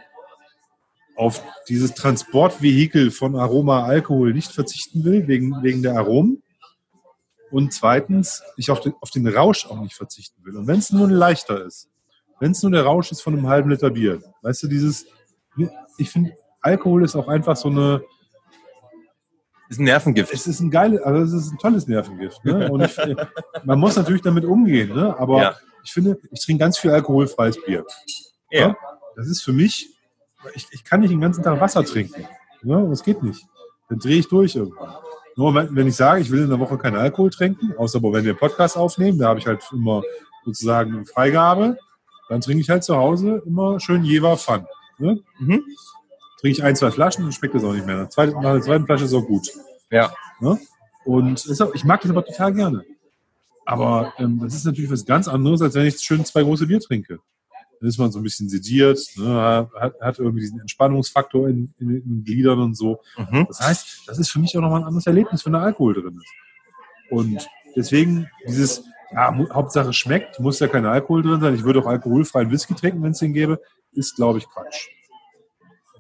auf dieses Transportvehikel von Aroma Alkohol nicht verzichten will, wegen, wegen der Aromen. Und zweitens, ich auf den, auf den Rausch auch nicht verzichten will. Und wenn es nur leichter ist, wenn es nur der Rausch ist von einem halben Liter Bier. Weißt du, dieses, ich finde, Alkohol ist auch einfach so eine, Ist ein Nervengift. es ist ein geiles, also es ist ein tolles Nervengift. Ne? Und ich, man muss natürlich damit umgehen, ne? aber Ja. ich finde, ich trinke ganz viel alkoholfreies Bier. Ja. Das ist für mich, ich, ich kann nicht den ganzen Tag Wasser trinken. Ne? Das geht nicht. Dann drehe ich durch irgendwann. Nur wenn, ich sage, ich will in der Woche keinen Alkohol trinken, außer wenn wir einen Podcast aufnehmen, da habe ich halt immer sozusagen Freigabe, dann trinke ich halt zu Hause immer schön Jever Fun. Ne? Mhm. Trinke ich ein, zwei Flaschen, dann schmeckt das auch nicht mehr. Nach der zweiten, Flasche ist auch gut. Ja. Ne? Und ich mag das aber total gerne. Aber ähm, das ist natürlich was ganz anderes, als wenn ich schön zwei große Bier trinke. Dann ist man so ein bisschen sediert, ne, hat, hat irgendwie diesen Entspannungsfaktor in, in, in den Gliedern und so. Mhm. Das heißt, das ist für mich auch nochmal ein anderes Erlebnis, wenn da Alkohol drin ist. Und deswegen dieses, ja, Hauptsache schmeckt, muss ja kein Alkohol drin sein. Ich würde auch alkoholfreien Whisky trinken, wenn es den gäbe, ist, glaube ich, Quatsch.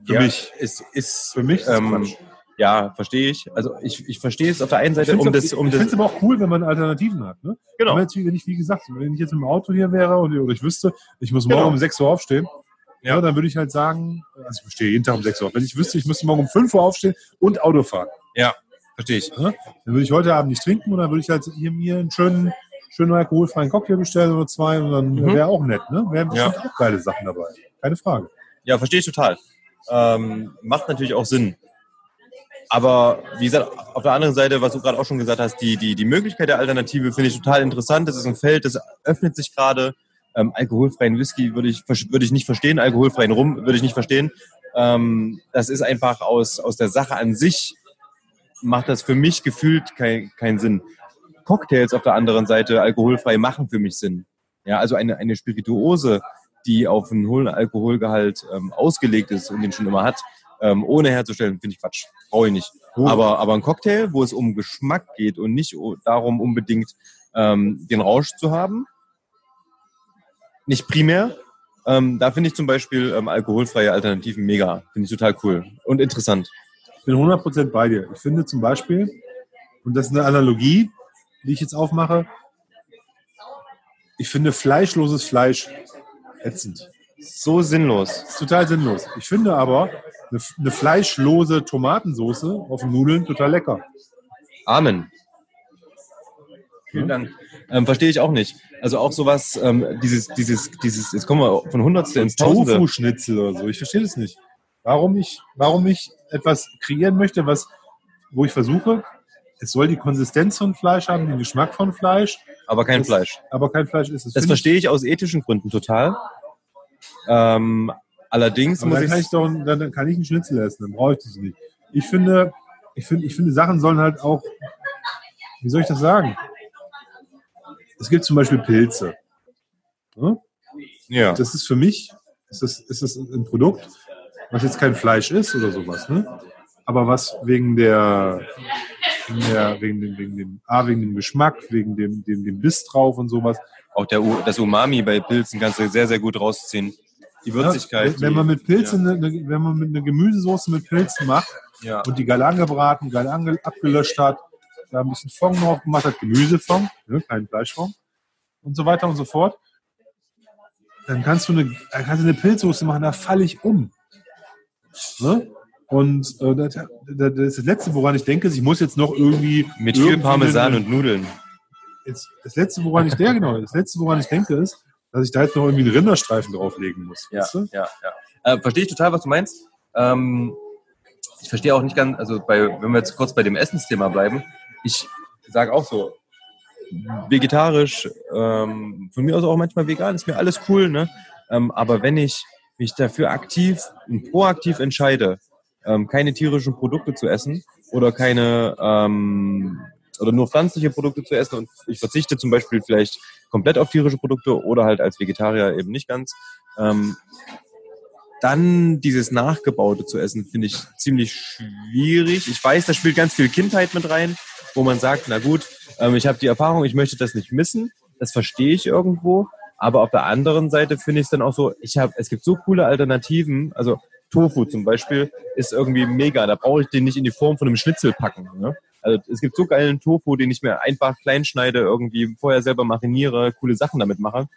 Für ja, mich. Ist, ist, Für mich ist es ähm, Quatsch. Ja, verstehe ich. Also ich, ich verstehe es auf der einen Ich Seite, finde um das, um es das, aber auch cool, wenn man Alternativen hat. Ne? genau. Wenn, jetzt, wenn ich, wie gesagt, wenn ich jetzt im Auto hier wäre und, oder ich wüsste, ich muss morgen Genau. um 6 Uhr aufstehen, ja. Ja. dann würde ich halt sagen, also ich stehe jeden Tag um 6 Uhr auf. Wenn ich wüsste, ich müsste morgen um 5 Uhr aufstehen und Auto fahren, Verstehe ich. ne? dann würde ich heute Abend nicht trinken und dann würde ich halt hier mir einen schönen, schönen alkoholfreien Cocktail bestellen oder zwei und dann Mhm. wäre auch nett. Ne? Wären Ja. bestimmt auch geile Sachen dabei. Keine Frage. Ja, verstehe ich total. Ähm, macht natürlich auch Sinn. Aber wie gesagt, auf der anderen Seite, was du gerade auch schon gesagt hast, die, die, die Möglichkeit der Alternative finde ich total interessant. Das ist ein Feld, das öffnet sich gerade. Ähm, alkoholfreien Whisky würde ich, würde ich nicht verstehen, alkoholfreien Rum würde ich nicht verstehen. Ähm, das ist einfach aus, aus der Sache an sich, macht das für mich gefühlt kein, keinen Sinn. Cocktails auf der anderen Seite, alkoholfrei, machen für mich Sinn. Ja, also eine, eine Spirituose, die auf einen hohen Alkoholgehalt ähm, ausgelegt ist und den schon immer hat, ähm, ohne herzustellen, finde ich Quatsch. Brauche ich nicht. Oh. Aber, aber ein Cocktail, wo es um Geschmack geht und nicht darum unbedingt ähm, den Rausch zu haben, nicht primär, ähm, da finde ich zum Beispiel ähm, alkoholfreie Alternativen mega. Finde ich total cool und interessant. Ich bin 100% bei dir. Ich finde zum Beispiel, und das ist eine Analogie, die ich jetzt aufmache, ich finde fleischloses Fleisch ätzend. So sinnlos. Ist total sinnlos. Ich finde aber eine, eine fleischlose Tomatensauce auf den Nudeln total lecker. Amen. Vielen Dank. Ähm, verstehe ich auch nicht. Also auch sowas, ähm, dieses, dieses, dieses, jetzt kommen wir von Hundertstel ins Tausende. Tofu-Schnitzel oder so. Ich verstehe das nicht. Warum ich, warum ich etwas kreieren möchte, was, wo ich versuche, es soll die Konsistenz von Fleisch haben, den Geschmack von Fleisch, Aber kein Das- Fleisch. aber kein Fleisch ist. Das finde ich- verstehe ich aus ethischen Gründen total. Ähm, allerdings Aber muss dann kann, ich doch, dann, kann ich einen Schnitzel essen, dann brauche ich das nicht. Ich finde, ich finde, ich finde, Sachen sollen halt auch, wie soll ich das sagen? Es gibt zum Beispiel Pilze. Ne? Ja. Das ist für mich, ist das, ist das ein Produkt, was jetzt kein Fleisch ist oder sowas, ne? Aber was wegen der, wegen, der, wegen, dem, wegen dem, A, wegen dem Geschmack, wegen dem, dem, dem Biss drauf und sowas. Auch der, das Umami bei Pilzen kannst du sehr, sehr gut rausziehen. Die Würzigkeit. Ja, wenn man mit Pilzen, eine, wenn man mit einer Gemüsesoße mit Pilzen macht, Ja. und die geil angebraten, geil ange abgelöscht hat, da ein bisschen Fond drauf gemacht hat, Gemüsefond, ne, kein Fleischfond und so weiter und so fort. Dann kannst du eine, kannst du eine Pilzsoße machen, da falle ich um. Ne? Und äh, das, das das ist das Letzte, woran ich denke, ist, ich muss jetzt noch irgendwie. Mit viel Parmesan und Nudeln. Jetzt, das Letzte, woran ich denke, genau, das Letzte, woran ich denke, ist, dass ich da jetzt noch irgendwie einen Rinderstreifen drauflegen muss. Ja, weißt du? ja, ja. Äh, verstehe ich total, was du meinst. Ähm, ich verstehe auch nicht ganz, also bei, wenn wir jetzt kurz bei dem Essensthema bleiben, ich sage auch so, vegetarisch, ähm, von mir aus auch manchmal vegan, ist mir alles cool, ne? Ähm, aber wenn ich mich dafür aktiv und proaktiv entscheide, ähm, keine tierischen Produkte zu essen oder keine ähm, oder nur pflanzliche Produkte zu essen und ich verzichte zum Beispiel vielleicht komplett auf tierische Produkte oder halt als Vegetarier eben nicht ganz, ähm, dann dieses Nachgebaute zu essen, finde ich ziemlich schwierig. Ich weiß, da spielt ganz viel Kindheit mit rein, wo man sagt, na gut, ähm, ich habe die Erfahrung, ich möchte das nicht missen. Das verstehe ich irgendwo. Aber auf der anderen Seite finde ich es dann auch so, ich habe, es gibt so coole Alternativen. Also Tofu zum Beispiel ist irgendwie mega. Da brauche ich den nicht in die Form von einem Schnitzel packen. Ne? Also es gibt so geilen Tofu, den ich mir einfach klein schneide, irgendwie vorher selber mariniere, coole Sachen damit mache.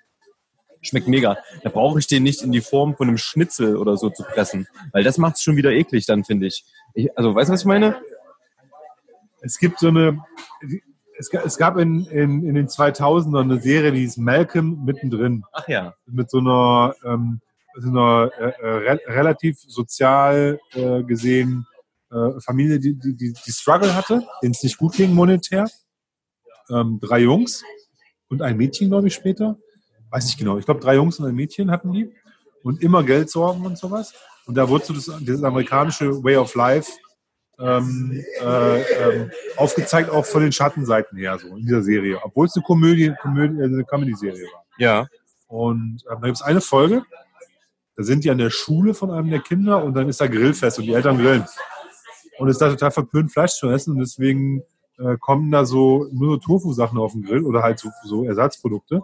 Schmeckt mega. Da brauche ich den nicht in die Form von einem Schnitzel oder so zu pressen. Weil das macht es schon wieder eklig dann, finde ich. ich. Also, weißt du, was ich meine? Es gibt so eine, es, ga- es gab in, in, in den 2000ern eine Serie, die hieß Malcolm mittendrin. Ach ja. Mit so einer, ähm, so einer äh, äh, re relativ sozial äh, gesehen äh, Familie, die, die, die, die Struggle hatte, denen es nicht gut ging monetär. Ähm, drei Jungs und ein Mädchen, glaube ich, später. Weiß nicht genau. Ich glaube, drei Jungs und ein Mädchen hatten die. Und immer Geld sorgen und sowas. Und da wurde so das, dieses amerikanische Way of Life ähm, äh, ähm, aufgezeigt, auch von den Schattenseiten her, so in dieser Serie. Obwohl es eine Komödie, Komödie äh, eine Comedy-Serie war. Ja. Und ähm, da gibt es eine Folge, da sind die an der Schule von einem der Kinder und dann ist da Grillfest und die Eltern grillen. Und es ist da total verpönt, Fleisch zu essen und deswegen äh, kommen da so nur so Tofu-Sachen auf den Grill oder halt so, so Ersatzprodukte.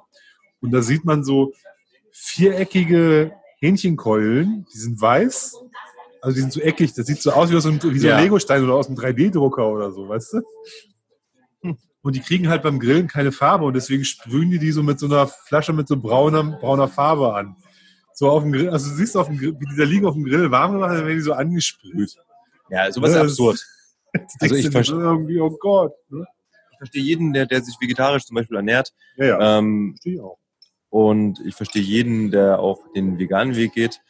Und da sieht man so viereckige Hähnchenkeulen, die sind weiß. Also die sind so eckig, das sieht so aus wie, aus einem, wie so ein Ja. Legostein oder aus einem 3D-Drucker oder so, weißt du? Und die kriegen halt beim Grillen keine Farbe und deswegen sprühen die die so mit so einer Flasche mit so brauner, brauner Farbe an. So auf dem Grill, also du siehst auf dem Grill, wie die da liegen auf dem Grill warm gemacht, dann werden die so angesprüht. Ja, sowas ist Ja, absurd. Also ich Denkst du dir verste- irgendwie, oh Gott. Ne? Ich verstehe jeden, der, der sich vegetarisch zum Beispiel ernährt. Ja, ja, Ähm, verstehe ich auch. und ich verstehe jeden, der auch den veganen Weg geht.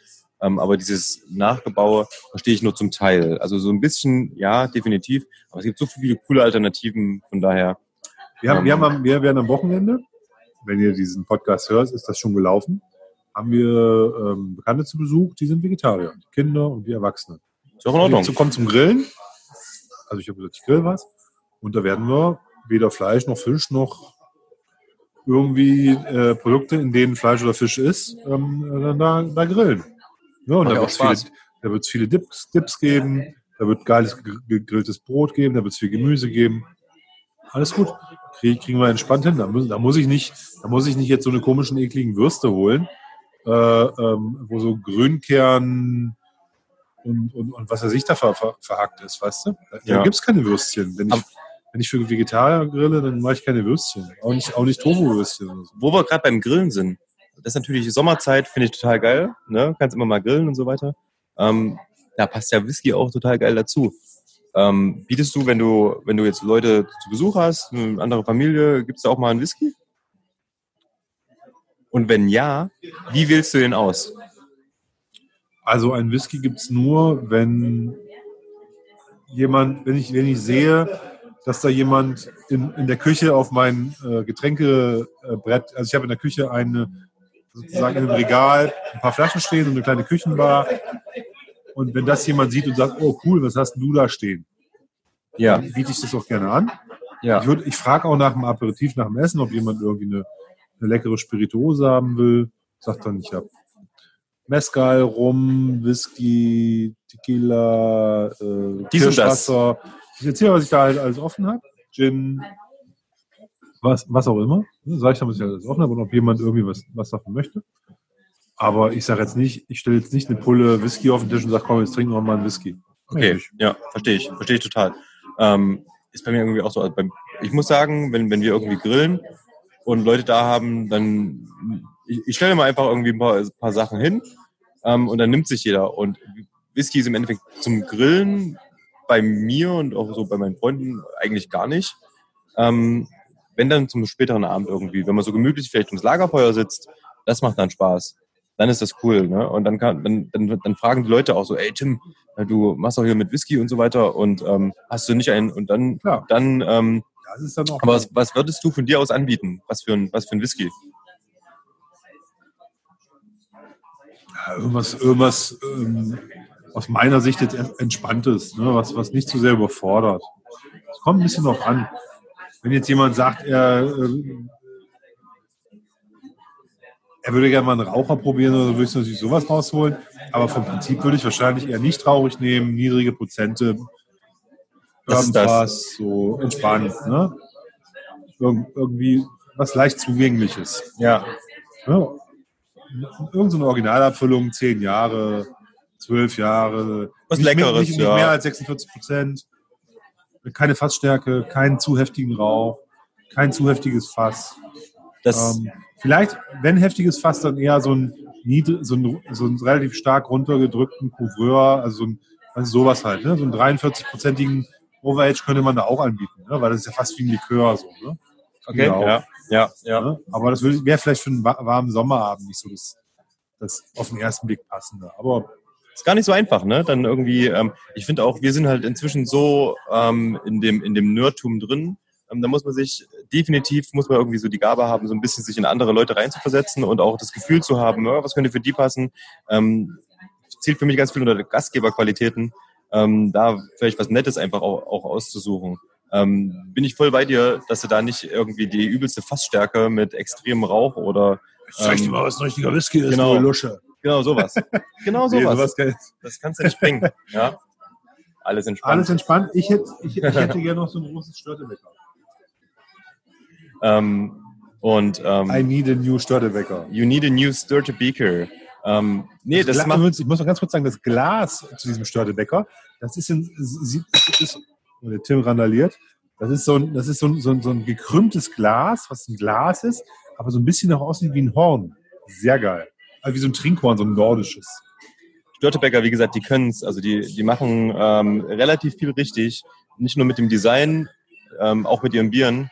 Ähm, aber dieses Nachgebaue verstehe ich nur zum Teil. Also so ein bisschen, ja, definitiv. Aber es gibt so viele coole Alternativen. Von daher, Wir, haben, Ähm, wir, haben, wir werden am Wochenende, wenn ihr diesen Podcast hört, ist das schon gelaufen, haben wir ähm, Bekannte zu Besuch, die sind Vegetarier. Die Kinder und die Erwachsenen. ist auch in Ordnung. Die kommen zum Grillen. Also ich habe gesagt, ich grill was. Und da werden wir weder Fleisch noch Fisch noch irgendwie äh, Produkte, in denen Fleisch oder Fisch ist, ähm, äh, da, da grillen. Ja, und Macht da wird es viele, Spaß. da wird's viele Dips, Dips geben, da wird geiles gegr- gegrilltes Brot geben, da wird es viel Gemüse geben. Alles gut. Krieg, kriegen wir entspannt hin. Da muss, da muss ich nicht, da muss ich nicht jetzt so eine komischen, ekligen Würste holen, äh, ähm, wo so Grünkern und, und, und was weiß ich da ver, ver, verhackt ist, weißt du? Da, Ja. gibt's keine Würstchen. Wenn ich, wenn ich für Vegetarier grille, dann mache ich keine Würstchen. Auch nicht, auch nicht Tofu-Würstchen so. Wo wir gerade beim Grillen sind. Das ist natürlich Sommerzeit, finde ich total geil. Ne? Kannst immer mal grillen und so weiter. Ähm, da passt ja Whisky auch total geil dazu. Ähm, bietest du, wenn du, wenn du jetzt Leute zu Besuch hast, eine andere Familie, gibt's da auch mal einen Whisky? Und wenn ja, wie wählst du den aus? Also ein Whisky gibt's nur, wenn jemand, wenn ich, wenn ich sehe, dass da jemand in, in der Küche auf mein äh, Getränkebrett, also ich habe in der Küche eine, sozusagen einem Regal ein paar Flaschen stehen und eine kleine Küchenbar. Und wenn das jemand sieht und sagt, oh cool, was hast du da stehen? Ja, Dann biete ich das auch gerne an. ja. Ich, würd- ich frage auch nach dem Aperitif, nach dem Essen, ob jemand irgendwie eine, eine leckere Spirituose haben will. Sagt dann, ich habe Mezcal, Rum, Whisky, Tequila, äh, Dies. Kirschwasser. Ich erzähle, was ich da halt alles offen habe. Gin, was, was auch immer. Sag ich dann, was ich alles offen habe und ob jemand irgendwie was, was davon möchte. Aber ich sage jetzt nicht, ich stelle jetzt nicht eine Pulle Whisky auf den Tisch und sage, komm, jetzt trinken wir mal einen Whisky. Okay, ja, verstehe ich, verstehe ich total. Ähm, ist bei mir irgendwie auch so. Also beim, ich muss sagen, wenn, wenn wir irgendwie grillen und Leute da haben, dann ich, ich stelle mal einfach irgendwie ein paar, ein paar Sachen hin ähm, und dann nimmt sich jeder. Und Whisky ist im Endeffekt zum Grillen bei mir und auch so bei meinen Freunden eigentlich gar nicht. Ähm, wenn dann zum späteren Abend irgendwie, wenn man so gemütlich vielleicht ums Lagerfeuer sitzt, das macht dann Spaß. Dann ist das cool, ne? Und dann kann, dann, dann, dann fragen die Leute auch so, ey Tim, ja, du machst doch hier mit Whisky und so weiter und ähm, hast du nicht einen und dann, Klar. dann, ähm, Das ist dann auch. aber was, was würdest du von dir aus anbieten? Was für ein, was für ein Whisky? Ja, irgendwas, irgendwas ähm, aus meiner Sicht jetzt entspanntes, ne? was, was nicht zu sehr überfordert. Es kommt ein bisschen drauf an. Wenn jetzt jemand sagt, er, ähm, er würde gerne mal einen Raucher probieren, oder würde ich natürlich sowas rausholen. Aber vom Prinzip würde ich wahrscheinlich eher nicht traurig nehmen, niedrige Prozente, Das? irgendwas so entspannt. Ne? Irg irgendwie was leicht zugängliches. Ja. Ja. Irgend so eine Originalabfüllung, zehn Jahre, zwölf Jahre. Was nicht Leckeres, mehr, nicht, nicht ja. mehr als 46 Prozent. Keine Fassstärke, keinen zu heftigen Rauch, kein zu heftiges Fass. Das, Ähm, Vielleicht, wenn heftiges Fass, dann eher so ein, so ein, so ein relativ stark runtergedrückten Couvreur, also so ein, also sowas halt, ne? So einen 43-prozentigen Overage könnte man da auch anbieten, ne? weil das ist ja fast wie ein Likör so, ne? Okay, Ja, auch. ja, ja, ja. Ne? Aber das wäre vielleicht für einen wa- warmen Sommerabend nicht so das, das auf den ersten Blick passende. Aber Ist gar nicht so einfach, ne? Dann irgendwie, ähm, ich finde auch, wir sind halt inzwischen so ähm, in dem in dem Nerdtum drin. Ähm, da muss man sich definitiv muss man irgendwie so die Gabe haben, so ein bisschen sich in andere Leute reinzuversetzen und auch das Gefühl zu haben, ja, was könnte für die passen. Ähm, zielt für mich ganz viel unter Gastgeberqualitäten, ähm, da vielleicht was Nettes einfach auch, auch auszusuchen. Ähm, bin ich voll bei dir, dass du da nicht irgendwie die übelste Fassstärke mit extremem Rauch oder zeig dir Ähm, mal, was ein richtiger Whisky ist, genau. Lusche. genau sowas. Genau Nee, sowas. sowas kann- Das kannst du nicht bringen. Ja? Alles entspannt. Alles entspannt. Ich hätte, ich, ich hätte gerne noch so ein großes Störtebecker. ähm, und ähm, I need a new Störtebecker. you need a new stirred beaker. Ähm, nee, das Gla- macht ich muss noch ganz kurz sagen, das Glas zu diesem Störtebecker, das ist, in, ist oh, der Tim randaliert. Das ist so ein, das ist so ein, so, ein, so ein gekrümmtes Glas, was ein Glas ist, aber so ein bisschen noch aussieht wie ein Horn. Sehr geil. Also wie so ein Trinkhorn, so ein nordisches. Störtebäcker, wie gesagt, die können es, also die, die machen ähm, relativ viel richtig. Nicht nur mit dem Design, ähm, auch mit ihren Bieren.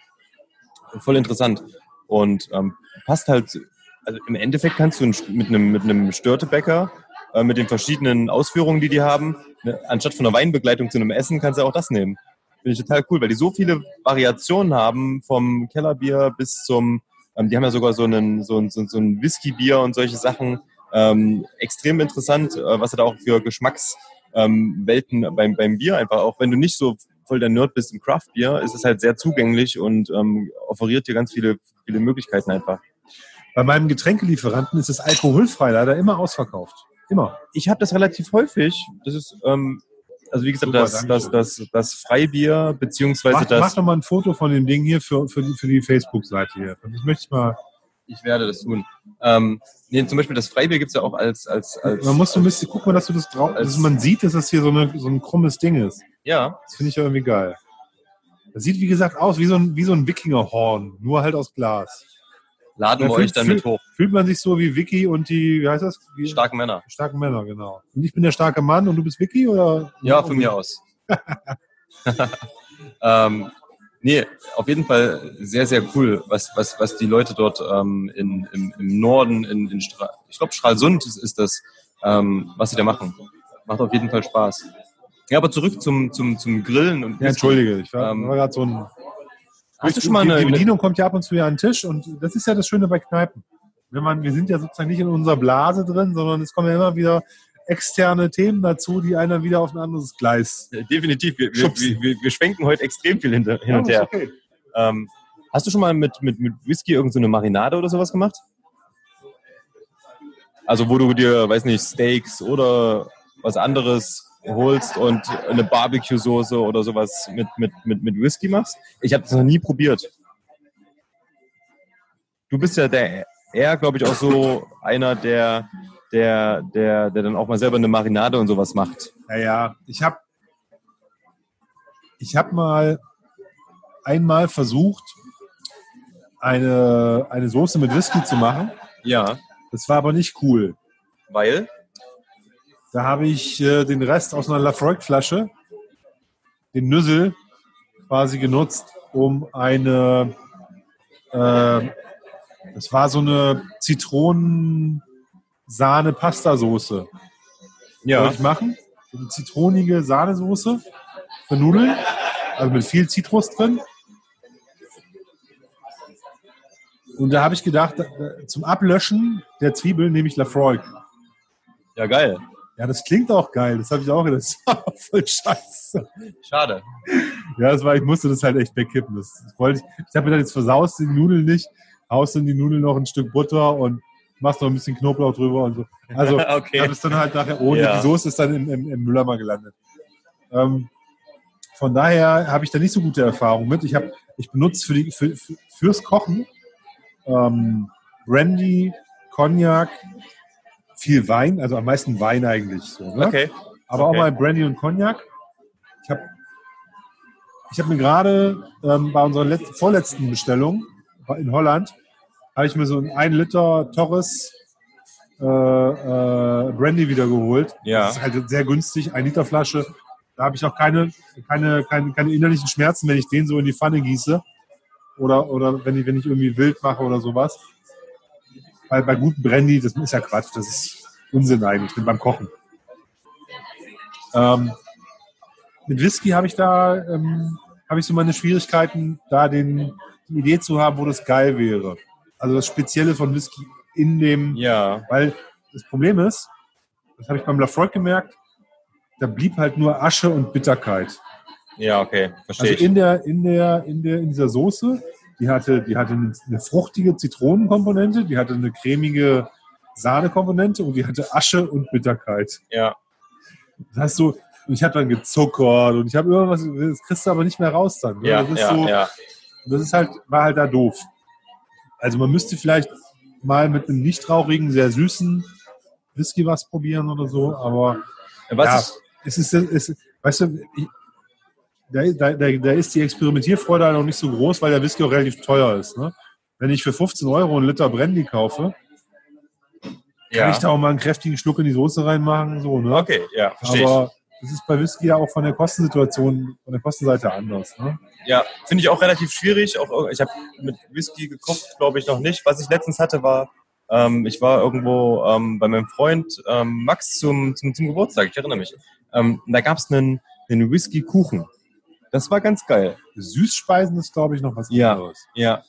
Voll interessant. Und ähm, passt halt, also im Endeffekt kannst du mit einem, mit einem Störtebäcker, äh, mit den verschiedenen Ausführungen, die die haben, ne, anstatt von einer Weinbegleitung zu einem Essen, kannst du auch das nehmen. Finde ich total cool, weil die so viele Variationen haben, vom Kellerbier bis zum, ähm, die haben ja sogar so einen, so so, so ein Whiskybier und solche Sachen. Ähm, extrem interessant, äh, was er da auch für Geschmackswelten ähm, beim, beim Bier einfach, auch wenn du nicht so voll der Nerd bist im Craft-Bier, ist es halt sehr zugänglich und ähm, offeriert dir ganz viele, viele Möglichkeiten einfach. Bei meinem Getränkelieferanten ist es alkoholfrei leider immer ausverkauft. Immer. Ich habe das relativ häufig. Das ist, ähm, also wie gesagt, Super, das, das, das, das Freibier, beziehungsweise Mach, mach das. doch mal ein Foto von dem Ding hier für, für die, für die Facebook-Seite hier. Das möchte ich mal. Ich werde das tun. Ähm, nee, zum Beispiel das Freibier gibt's ja auch als, als, als Man muss so ein bisschen gucken, dass du das drauf, als- dass man sieht, dass das hier so, eine, so ein krummes Ding ist. Ja, Das finde ich ja irgendwie geil. Das sieht, wie gesagt, aus wie so ein, wie so ein Wikingerhorn, nur halt aus Glas. Laden wir fühlt- euch dann mit hoch. Fühlt man sich so wie Vicky und die, wie heißt das? Wie, Starke Männer. starken Männer, genau. Und ich bin der starke Mann und du bist Vicky oder? Ja, von mir aus. ähm, nee, auf jeden Fall sehr, sehr cool, was, was, was die Leute dort ähm, in, im, im Norden, in, in Stra ich glaube Stralsund ist, ist das, ähm, was sie da machen. Macht auf jeden Fall Spaß. Ja, aber zurück zum, zum, zum Grillen und Ja, entschuldige, ich war, Ähm, war gerade so ein. Hast du schon mal die, eine, die Bedienung kommt ja ab und zu ja an den Tisch und das ist ja das Schöne bei Kneipen. Wenn man, wir sind ja sozusagen nicht in unserer Blase drin, sondern es kommen ja immer wieder externe Themen dazu, die einer wieder auf ein anderes Gleis. eine, definitiv, wir, wir, wir, wir schwenken heute extrem viel hinter, hin und her. okay. Ähm, hast du schon mal mit, mit, mit Whisky irgendeine so eine Marinade oder sowas gemacht? Also wo du dir, weiß nicht, Steaks oder was anderes holst und eine Barbecue-Soße oder sowas mit, mit, mit, mit Whisky machst? Ich habe das noch nie probiert. Du bist ja der eher, glaube ich, auch so einer, der, der, der, der dann auch mal selber eine Marinade und sowas macht. Ja, ja. Ich habe ich hab mal einmal versucht, eine, eine Soße mit Whisky zu machen. Ja. Das war aber nicht cool. Weil? Da habe ich äh, den Rest aus einer Lafroig-Flasche, den Nüssel, quasi genutzt, um eine, äh, das war so eine Zitronen-Sahne-Pasta-Soße. Ja. Wollte ich machen. So eine zitronige Sahnesoße für Nudeln, also mit viel Zitrus drin. Und da habe ich gedacht, äh, zum Ablöschen der Zwiebeln nehme ich Lafroig. Ja, geil. Ja, das klingt auch geil. Das habe ich auch gedacht. Das war voll scheiße. Schade. Ja, das war, ich musste das halt echt wegkippen. Das, das wollte ich. Ich habe mir dann jetzt versaust die Nudeln nicht, haust in die Nudeln noch ein Stück Butter und machst noch ein bisschen Knoblauch drüber und so. Also, okay. habe es dann halt nachher ohne. Ja. Die Soße ist dann im, im, im Mülleimer gelandet. Ähm, von daher habe ich da nicht so gute Erfahrungen mit. Ich, hab, ich benutze für die, für, für, fürs Kochen ähm, Brandy, Cognac, viel Wein, also am meisten Wein eigentlich. So, ne? Okay. aber Okay. auch mal Brandy und Cognac. Ich habe ich hab mir gerade ähm, bei unserer letz- vorletzten Bestellung in Holland habe ich mir so einen 1 Liter Torres äh, äh, Brandy wieder geholt. Ja. Das ist halt sehr günstig, 1 Liter Flasche. Da habe ich auch keine, keine, keine, keine innerlichen Schmerzen, wenn ich den so in die Pfanne gieße. Oder, oder wenn, ich, wenn ich irgendwie wild mache oder sowas. Weil bei gutem Brandy, das ist ja Quatsch, das ist Unsinn eigentlich beim Kochen. Ähm, mit Whisky habe ich da ähm, habe ich so meine Schwierigkeiten, da den, die Idee zu haben, wo das geil wäre. Also das Spezielle von Whisky in dem, Ja. weil das Problem ist, das habe ich beim Lafroig gemerkt, da blieb halt nur Asche und Bitterkeit. Ja, okay. Verstehe Also ich. in der, in der, in der, in dieser Soße, die hatte, die hatte eine, fruchtige Zitronenkomponente, die hatte eine cremige Sahnekomponente und die hatte Asche und Bitterkeit. Ja. Das heißt so, und ich habe dann gezuckert und ich habe irgendwas, das kriegst du aber nicht mehr raus dann. ne? Ja, das ist ja, so, ja. das ist halt, war halt da doof. Also man müsste vielleicht mal mit einem nicht rauchigen, sehr süßen Whisky was probieren oder so, aber Was ja, ich, es ist, es ist, weißt du, ich, da, da, da, ist die Experimentierfreude halt noch nicht so groß, weil der Whisky auch relativ teuer ist. Ne? Wenn ich für 15 Euro einen Liter Brandy kaufe, kann ja. ich da auch mal einen kräftigen Schluck in die Soße reinmachen. So, ne? Okay, ja, verstehe. Aber das ist bei Whisky ja auch von der Kostensituation, von der Kostenseite anders. Ne? Ja, finde ich auch relativ schwierig. Auch, ich habe mit Whisky gekocht, glaube ich, noch nicht. Was ich letztens hatte, war, ähm, ich war irgendwo ähm, bei meinem Freund ähm, Max zum, zum, zum Geburtstag, ich erinnere mich. Ähm, da gab es einen, einen Whisky-Kuchen. Das war ganz geil. Süßspeisen ist, glaube ich, noch was Ja. anderes. Ja.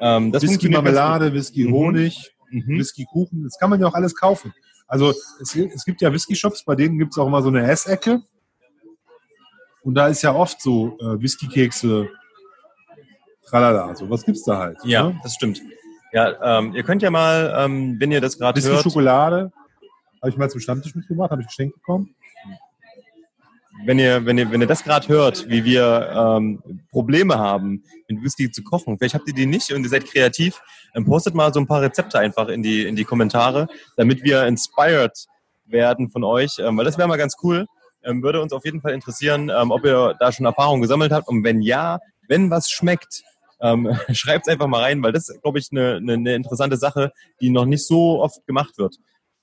Ähm, das Whisky Marmelade, Whisky Mhm. Honig. Mhm. Whisky Kuchen, das kann man ja auch alles kaufen. Also es, es gibt ja Whisky-Shops, bei denen gibt es auch immer so eine Essecke. Und da ist ja oft so äh, Whisky-Kekse, tralala, so was gibt's da halt. Ja, Ne? das stimmt. Ja, ähm, ihr könnt ja mal, ähm, wenn ihr das gerade hört, Whisky-Schokolade habe ich mal zum Stammtisch mitgebracht, habe ich geschenkt bekommen. Wenn ihr, wenn ihr, wenn ihr das gerade hört, wie wir ähm, Probleme haben, mit Whisky zu kochen, vielleicht habt ihr die nicht und ihr seid kreativ, dann postet mal so ein paar Rezepte einfach in die, in die Kommentare, damit wir inspired werden von euch, ähm, weil das wäre mal ganz cool. Ähm, würde uns auf jeden Fall interessieren, ähm, ob ihr da schon Erfahrungen gesammelt habt und wenn ja, wenn was schmeckt, ähm, schreibt es einfach mal rein, weil das glaube ich, eine, eine, eine interessante Sache, die noch nicht so oft gemacht wird.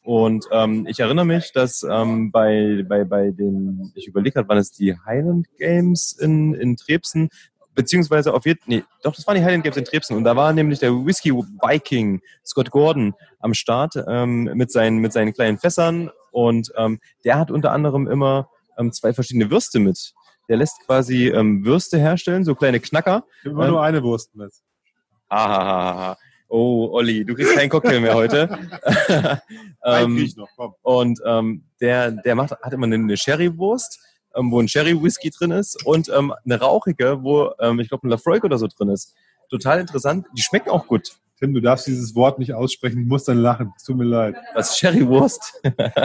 Und ähm, ich erinnere mich, dass ähm, bei, bei, bei den, ich überlege gerade, wann es die Highland Games in, in Trebsen, beziehungsweise auf jeden nee, doch, das waren die Highland Games in Trebsen. Und da war nämlich der Whisky Viking Scott Gordon am Start ähm, mit, seinen, mit seinen kleinen Fässern. Und ähm, der hat unter anderem immer ähm, zwei verschiedene Würste mit. Der lässt quasi ähm, Würste herstellen, so kleine Knacker. Immer Ähm, nur eine Wurst mit. Ah, oh, Olli, du kriegst keinen Cocktail mehr heute. Ähm, ich noch, komm. und ähm, der, der macht, hat immer eine, eine Sherry-Wurst, ähm, wo ein Sherry-Whisky drin ist und ähm, eine rauchige, wo ähm, ich glaube ein Lafroig oder so drin ist. Total interessant. Die schmecken auch gut. Tim, du darfst dieses Wort nicht aussprechen, ich muss dann lachen. Es tut mir leid. Was Sherry-Wurst?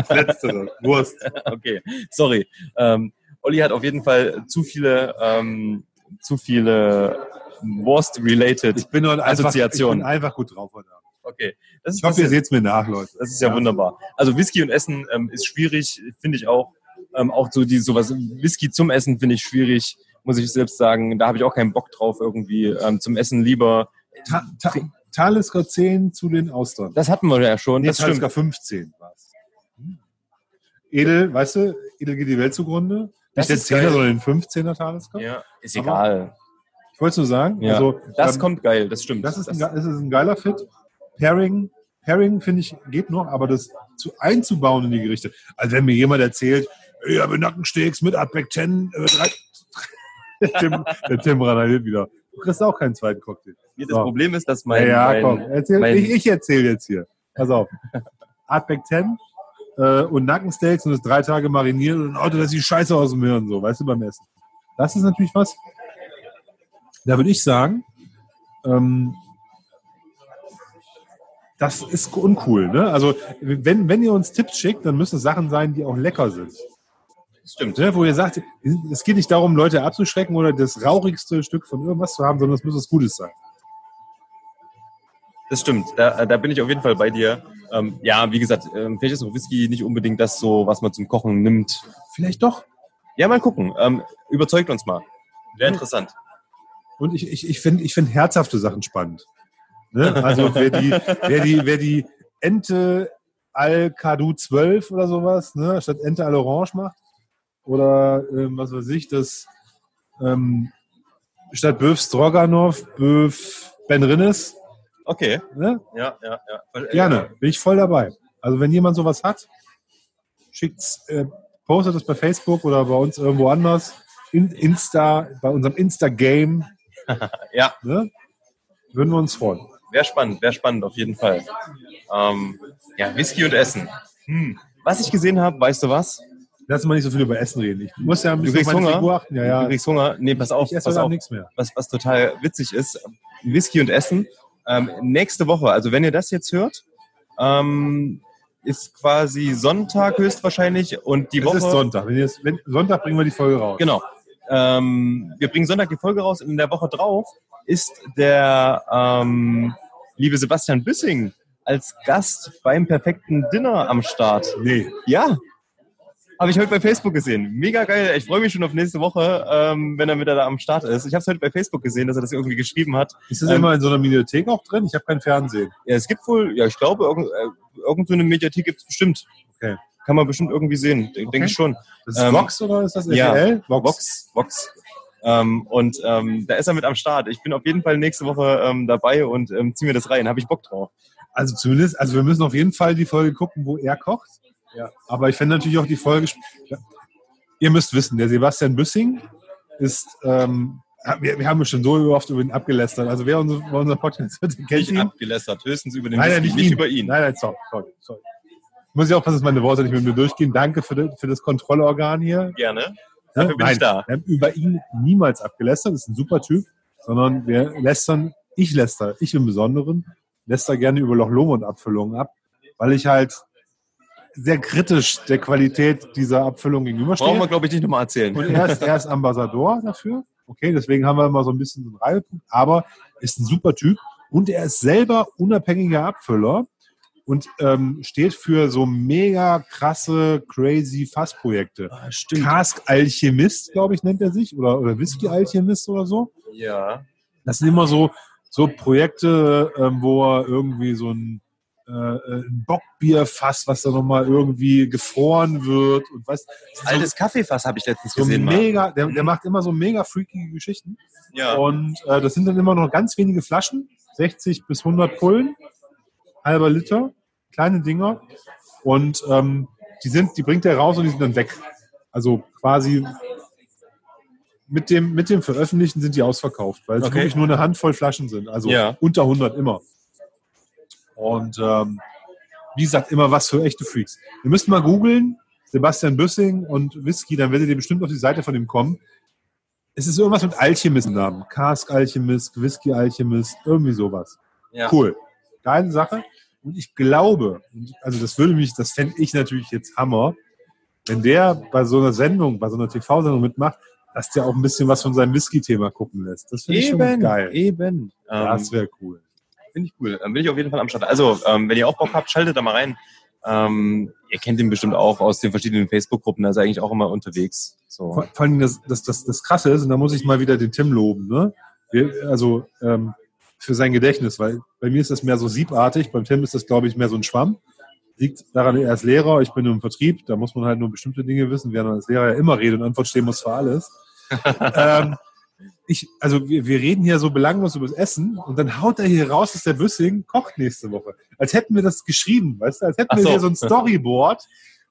Letztere, Wurst. okay, sorry. Ähm, Olli hat auf jeden Fall zu viele, ähm, zu viele Wurst-related. Ich bin, heute einfach, ich Assoziation. bin einfach gut drauf heute Abend. Okay, das Ich hoffe, ihr seht's mir nach, Leute. Das ist ja, wunderbar. Also Whisky und Essen ähm, ist schwierig, finde ich auch. Ähm, auch so die sowas Whisky zum Essen finde ich schwierig, muss ich selbst sagen. Da habe ich auch keinen Bock drauf irgendwie. Ähm, zum Essen lieber. Ta Ta Talisker 10 zu den Austern. Das hatten wir ja schon. Nee, Das stimmt. Talisker 15 war's. Edel, weißt du, Edel geht die Welt zugrunde. Das Nicht der ist geil. 10er, sondern den 15er Talisker. Ja, ist Aber- egal. Ich wollte nur sagen, Ja. also Das ähm, kommt geil, das stimmt. das ist, ein, ge- das ist ein geiler Fit. Pairing, Pairing finde ich geht noch, aber das zu einzubauen in die Gerichte. Also wenn mir jemand erzählt, ich habe Nackensteaks mit 10, äh, drei, der Tim, der Tim randaliert wieder. Du kriegst auch keinen zweiten Cocktail. Das So. Problem ist, dass mein, ja, mein komm, erzähl, mein- ich, ich erzähle jetzt hier. Pass auf. 10 äh, und Nackensteaks und das drei Tage mariniert und Auto, das sieht scheiße aus dem Hirn, so, weißt du, beim Essen. Das ist natürlich was. Da würde ich sagen, ähm, das ist uncool. Ne? Also, wenn, wenn ihr uns Tipps schickt, dann müssen es Sachen sein, die auch lecker sind. stimmt. Ne? Wo ihr sagt, es geht nicht darum, Leute abzuschrecken oder das rauchigste Stück von irgendwas zu haben, sondern es muss was Gutes sein. Das stimmt. Da, da bin ich auf jeden Fall bei dir. Ähm, ja, wie gesagt, ähm, vielleicht ist auch Whisky nicht unbedingt das so, was man zum Kochen nimmt. Vielleicht doch. Ja, mal gucken. Ähm, überzeugt uns mal. Wäre interessant. Und ich, ich, ich finde ich find herzhafte Sachen spannend. Ne? Also wer die, wer die, wer die Ente al Cadu 12 oder sowas, ne, statt Ente al Orange macht, oder ähm, was weiß ich, das ähm, statt Böf Stroganov, Böf Ben Rinnes, Okay. ne? Ja, ja, ja. Gerne, bin ich voll dabei. Also wenn jemand sowas hat, schickt's, äh, postet es bei Facebook oder bei uns irgendwo anders. In Insta, bei unserem Insta-Game. Ja. Ne? Würden wir uns freuen. Wäre spannend, wäre spannend, auf jeden Fall. Ähm, ja, Whisky und Essen. Hm. Was ich gesehen habe, weißt du was? Lass mal nicht so viel über Essen reden. Ich muss ja ein Du bisschen kriegst auf meine Hunger? Figur achten. Ja, Du ja. kriegst Hunger. Nee, pass auf, Ich esse pass auf. Nichts mehr. Was, was total witzig ist, Whisky und Essen. Ähm, nächste Woche, also wenn ihr das jetzt hört, ähm, ist quasi Sonntag höchstwahrscheinlich und die Es Woche. ist Sonntag. Wenn es- wenn, Sonntag bringen wir die Folge raus. Genau. Ähm, wir bringen Sonntag die Folge raus und in der Woche drauf ist der ähm, liebe Sebastian Büssing als Gast beim perfekten Dinner am Start. Nee. Ja. Habe ich heute bei Facebook gesehen. Mega geil. Ich freue mich schon auf nächste Woche, ähm, wenn er wieder da am Start ist. Ich habe es heute bei Facebook gesehen, dass er das irgendwie geschrieben hat. Ist das Ähm, immer in so einer Mediathek auch drin? Ich habe kein Fernsehen. Ja, es gibt wohl, ja, ich glaube, irgend, äh, irgend so Mediathek gibt es bestimmt. Okay. Kann man bestimmt irgendwie sehen, denke Okay. ich schon. Das ist Ähm, Vox oder ist das ja. RTL? Vox, Vox. Ähm, und ähm, da ist er mit am Start. Ich bin auf jeden Fall nächste Woche ähm, dabei und ähm, zieh mir das rein. Habe ich Bock drauf. Also zumindest, also wir müssen auf jeden Fall die Folge gucken, wo er kocht. Ja. Aber ich fände natürlich auch die Folge. Ihr müsst wissen, der Sebastian Büssing ist, ähm, wir, wir haben schon so oft über ihn abgelästert. Also wer unser, unser Podcast hört, kennt Nicht ihn. abgelästert, höchstens über den Nein, nein, Whisky, nicht, nicht ihn. über ihn. Nein, nein, sorry, sorry, sorry. Muss ich aufpassen, dass meine Worte nicht mit mir durchgehen. Danke für, das- für das Kontrollorgan hier. Gerne. Dafür bin Nein, ich da. Wir haben über ihn niemals abgelästert, ist ein super Typ, sondern wir lästern, ich läster, ich im Besonderen, läster gerne über Loch Lomond Abfüllungen ab, weil ich halt sehr kritisch der Qualität dieser Abfüllung Brauchen wir, gegenüberstehe. glaube ich, nicht nochmal erzählen. Und er ist, er ist Ambassador dafür. Okay, deswegen haben wir immer so ein bisschen so einen Reibepunkt, aber ist ein super Typ und er ist selber unabhängiger Abfüller und ähm, steht für so mega krasse, crazy Fassprojekte. Ah, stimmt. Cask Alchemist, glaube ich, nennt er sich, oder, oder Whisky Alchemist oder so. Ja. Das sind immer so, so Projekte, ähm, wo er irgendwie so ein, äh, ein Bockbierfass, was da nochmal irgendwie gefroren wird und was. Altes Kaffeefass habe ich letztens So gesehen. mega, der, der macht immer so mega freakige Geschichten. Ja. Und äh, das sind dann immer noch ganz wenige Flaschen, 60 bis 100 Pullen, halber Liter, kleine Dinger. Und ähm, die, sind, die bringt er raus und die sind dann weg. Also quasi mit dem, mit dem Veröffentlichen sind die ausverkauft, weil es Okay. wirklich nur eine Handvoll Flaschen sind. Also Ja. unter 100 immer. Und ähm, wie gesagt, immer was für echte Freaks. Ihr müsst mal googeln, Sebastian Büssing und Whisky, dann werdet ihr bestimmt auf die Seite von ihm kommen. Es ist irgendwas mit Alchemist-Namen. Cask Alchemist, Whisky Alchemist, irgendwie sowas. ja. Cool. Geile Sache. Und ich glaube, also das würde mich, das fände ich natürlich jetzt Hammer, wenn der bei so einer Sendung, bei so einer TV-Sendung mitmacht, dass der auch ein bisschen was von seinem Whisky-Thema gucken lässt. Das finde ich schon geil. eben. Das wäre cool. Finde ich cool. Dann bin ich auf jeden Fall am Start. Also, ähm, wenn ihr auch Bock habt, schaltet da mal rein. Ähm, ihr kennt ihn bestimmt auch aus den verschiedenen Facebook-Gruppen. Da ist er eigentlich auch immer unterwegs. So. Vor, vor allem das, das, das, das Krasse ist, und da muss ich mal wieder den Tim loben, ne? Wir, also ähm, für sein Gedächtnis, weil bei mir ist das mehr so siebartig, beim Tim ist das, glaube ich, mehr so ein Schwamm. Liegt daran, er ist Lehrer, ich bin nur im Vertrieb, da muss man halt nur bestimmte Dinge wissen, während man als Lehrer ja immer Rede und Antwort stehen muss für alles. ähm, ich, also wir, wir reden hier so belanglos über das Essen und dann haut er hier raus, dass der Büssing kocht nächste Woche. Als hätten wir das geschrieben, weißt du, als hätten Ach wir so. hier so ein Storyboard,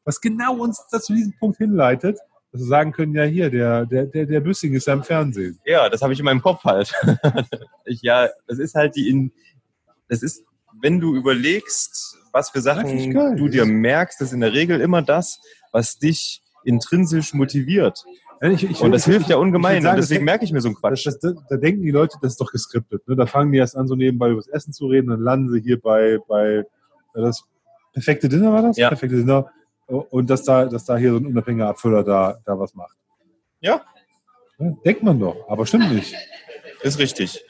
was genau uns da zu diesem Punkt hinleitet, dass wir sagen können, ja hier, der, der, der, der Büssing ist ja im Fernsehen. Ja, das habe ich in meinem Kopf halt. ich, ja, das ist halt die in, das ist, wenn du überlegst, was für Sachen du dir merkst, ist in der Regel immer das, was dich intrinsisch motiviert. Ich- ich- Und das ich- hilft ja ungemein. sagen, deswegen merke ich mir so einen Quatsch. das, das, da denken die Leute, das ist doch geskriptet. Ne? Da fangen die erst an, so nebenbei über das Essen zu reden, dann landen sie hier bei, bei das perfekte Dinner war das? Ja. Perfekte Dinner. Und dass da, dass da hier so ein unabhängiger Abfüller da, da was macht. Ja. Denkt man doch, aber stimmt nicht. Ist richtig.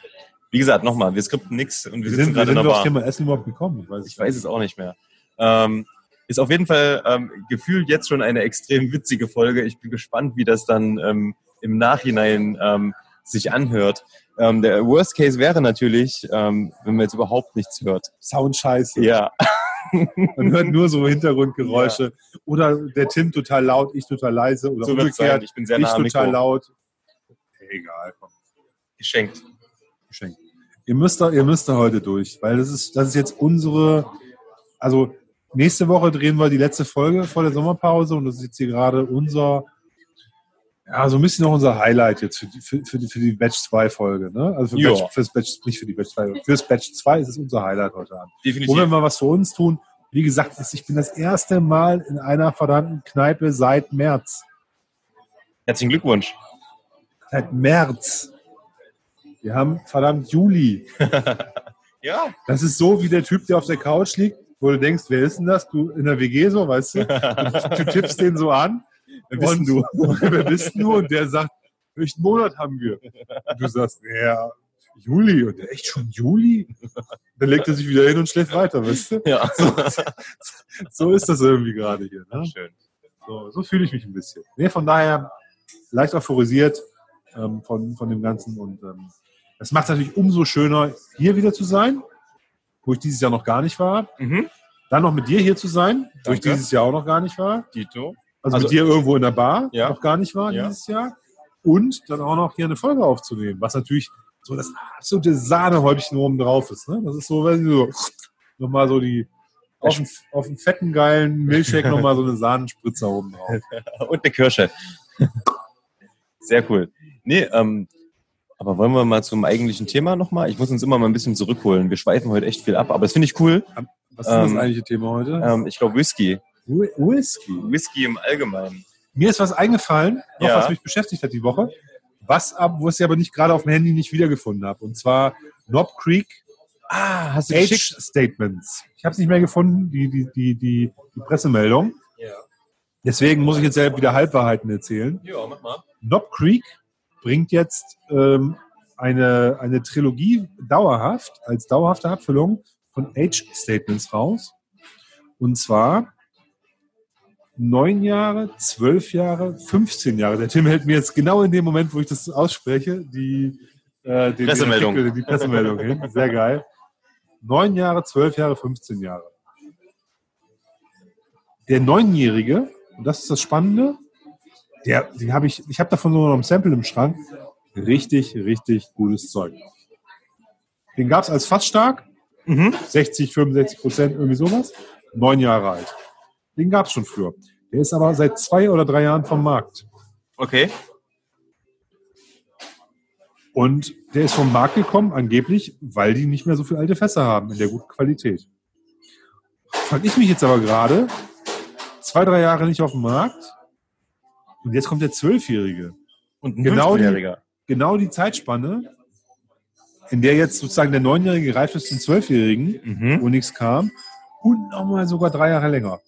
Wie gesagt, nochmal, wir skripten nichts und wir Wir sitzen gerade in sind der Bar. Thema Essen überhaupt gekommen. Ich weiß, Ich weiß es auch nicht mehr. Ähm, ist auf jeden Fall ähm, gefühlt jetzt schon eine extrem witzige Folge. Ich bin gespannt, wie das dann ähm, im Nachhinein ähm, sich anhört. Ähm, der Worst Case wäre natürlich, ähm, wenn man jetzt überhaupt nichts hört. Sound scheiße. Ja, Man hört nur so Hintergrundgeräusche. Oder der Tim total laut, ich total leise. Oder so umgekehrt, Ich bin sehr ich nah am total Mikro. laut. Egal, komm. Geschenkt. Geschenk. Ihr müsst da, ihr müsst da heute durch, weil das ist, das ist jetzt unsere, also nächste Woche drehen wir die letzte Folge vor der Sommerpause und das ist jetzt hier gerade unser, ja, so ein bisschen noch unser Highlight jetzt für die, für, für die, für die Batch 2 Folge, ne? Also für. Batch, fürs Batch, nicht für die Batch 2, fürs Batch 2 ist es unser Highlight heute Abend. Wo wir Definitiv. mal was für uns tun. Wie gesagt, ich bin das erste Mal in einer verdammten Kneipe seit März. Herzlichen Glückwunsch. Seit März. Wir haben verdammt Juli. Ja. Das ist so wie der Typ, der auf der Couch liegt, wo du denkst, wer ist denn das? Du in der WG so, weißt du? Du, du tippst den so an. Wer bist du? Wer bist du? Und der sagt, welchen Monat haben wir? Und du sagst, ja, Juli. Und der, echt schon Juli? Dann legt er sich wieder hin und schläft weiter, weißt du? Ja. So ist das irgendwie gerade hier. Ne? Schön. So, so fühle ich mich ein bisschen. Nee, von daher leicht euphorisiert ähm, von, von dem Ganzen. Und ähm, es macht es natürlich umso schöner, hier wieder zu sein, wo ich dieses Jahr noch gar nicht war. Mhm. Dann noch mit dir hier zu sein, wo ich Danke. dieses Jahr auch noch gar nicht war. Dito. Also, Also- mit dir irgendwo in der Bar Ja. noch gar nicht war Ja. dieses Jahr. Und dann auch noch hier eine Folge aufzunehmen, was natürlich so das absolute Sahnehäubchen oben drauf ist. Ne? Das ist so, wenn du so nochmal so die auf dem, auf dem fetten, geilen Milchshake nochmal so eine Sahnenspritzer oben drauf. Und eine Kirsche. Sehr cool. Nee, ähm, aber wollen wir mal zum eigentlichen Thema nochmal? Ich muss uns immer mal ein bisschen zurückholen. Wir schweifen heute echt viel ab, aber das finde ich cool. Was ist das Ähm, eigentliche Thema heute? Ähm, ich glaube Whisky. Whi- Whisky. Whisky im Allgemeinen. Mir ist was eingefallen, noch Ja. was mich beschäftigt hat die Woche, was ab, wo ich aber nicht gerade auf dem Handy nicht wiedergefunden habe. Und zwar Knob Creek Ah, hast du Age geschickt? Statements. Ich habe es nicht mehr gefunden, die, die, die, die, die Pressemeldung. Ja. Deswegen muss ich jetzt selber wieder Halbwahrheiten erzählen. Ja, mach mal. Knob Creek bringt jetzt ähm, eine, eine Trilogie dauerhaft, als dauerhafte Abfüllung von Age Statements raus. Und zwar neun Jahre, zwölf Jahre, 15 Jahre. Der Tim hält mir jetzt genau in dem Moment, wo ich das ausspreche, die, äh, den, Pressemeldung. Den Artikel, die Pressemeldung hin. Sehr geil. Neun Jahre, zwölf Jahre, 15 Jahre. Der Neunjährige, und das ist das Spannende, der, den habe ich, ich habe davon nur noch ein Sample im Schrank. Richtig, richtig gutes Zeug. Den gab es als fast stark, Mhm. 60, 65 Prozent, irgendwie sowas. Neun Jahre alt. Den gab es schon früher. Der ist aber seit zwei oder drei Jahren vom Markt. Okay. Und der ist vom Markt gekommen, angeblich, weil die nicht mehr so viel alte Fässer haben in der guten Qualität. Fand ich mich jetzt aber gerade zwei, drei Jahre nicht auf dem Markt. Und jetzt kommt der Zwölfjährige. Und ein Genau die- 15-Jähriger. Genau die Zeitspanne, in der jetzt sozusagen der Neunjährige gereift ist zum Zwölfjährigen, Mhm. wo nichts kam, und nochmal sogar drei Jahre länger.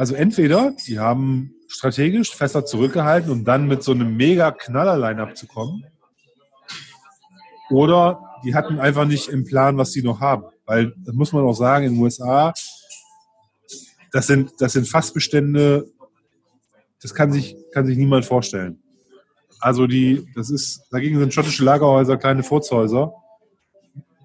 Also entweder die haben strategisch Fässer zurückgehalten, um dann mit so einem mega Knaller-Line-Up zu kommen, oder die hatten einfach nicht im Plan, was sie noch haben. Weil, das muss man auch sagen, in den USA, das sind, das sind Fassbestände, das kann sich, kann sich niemand vorstellen. Also die, das ist, dagegen sind schottische Lagerhäuser kleine Furzhäuser.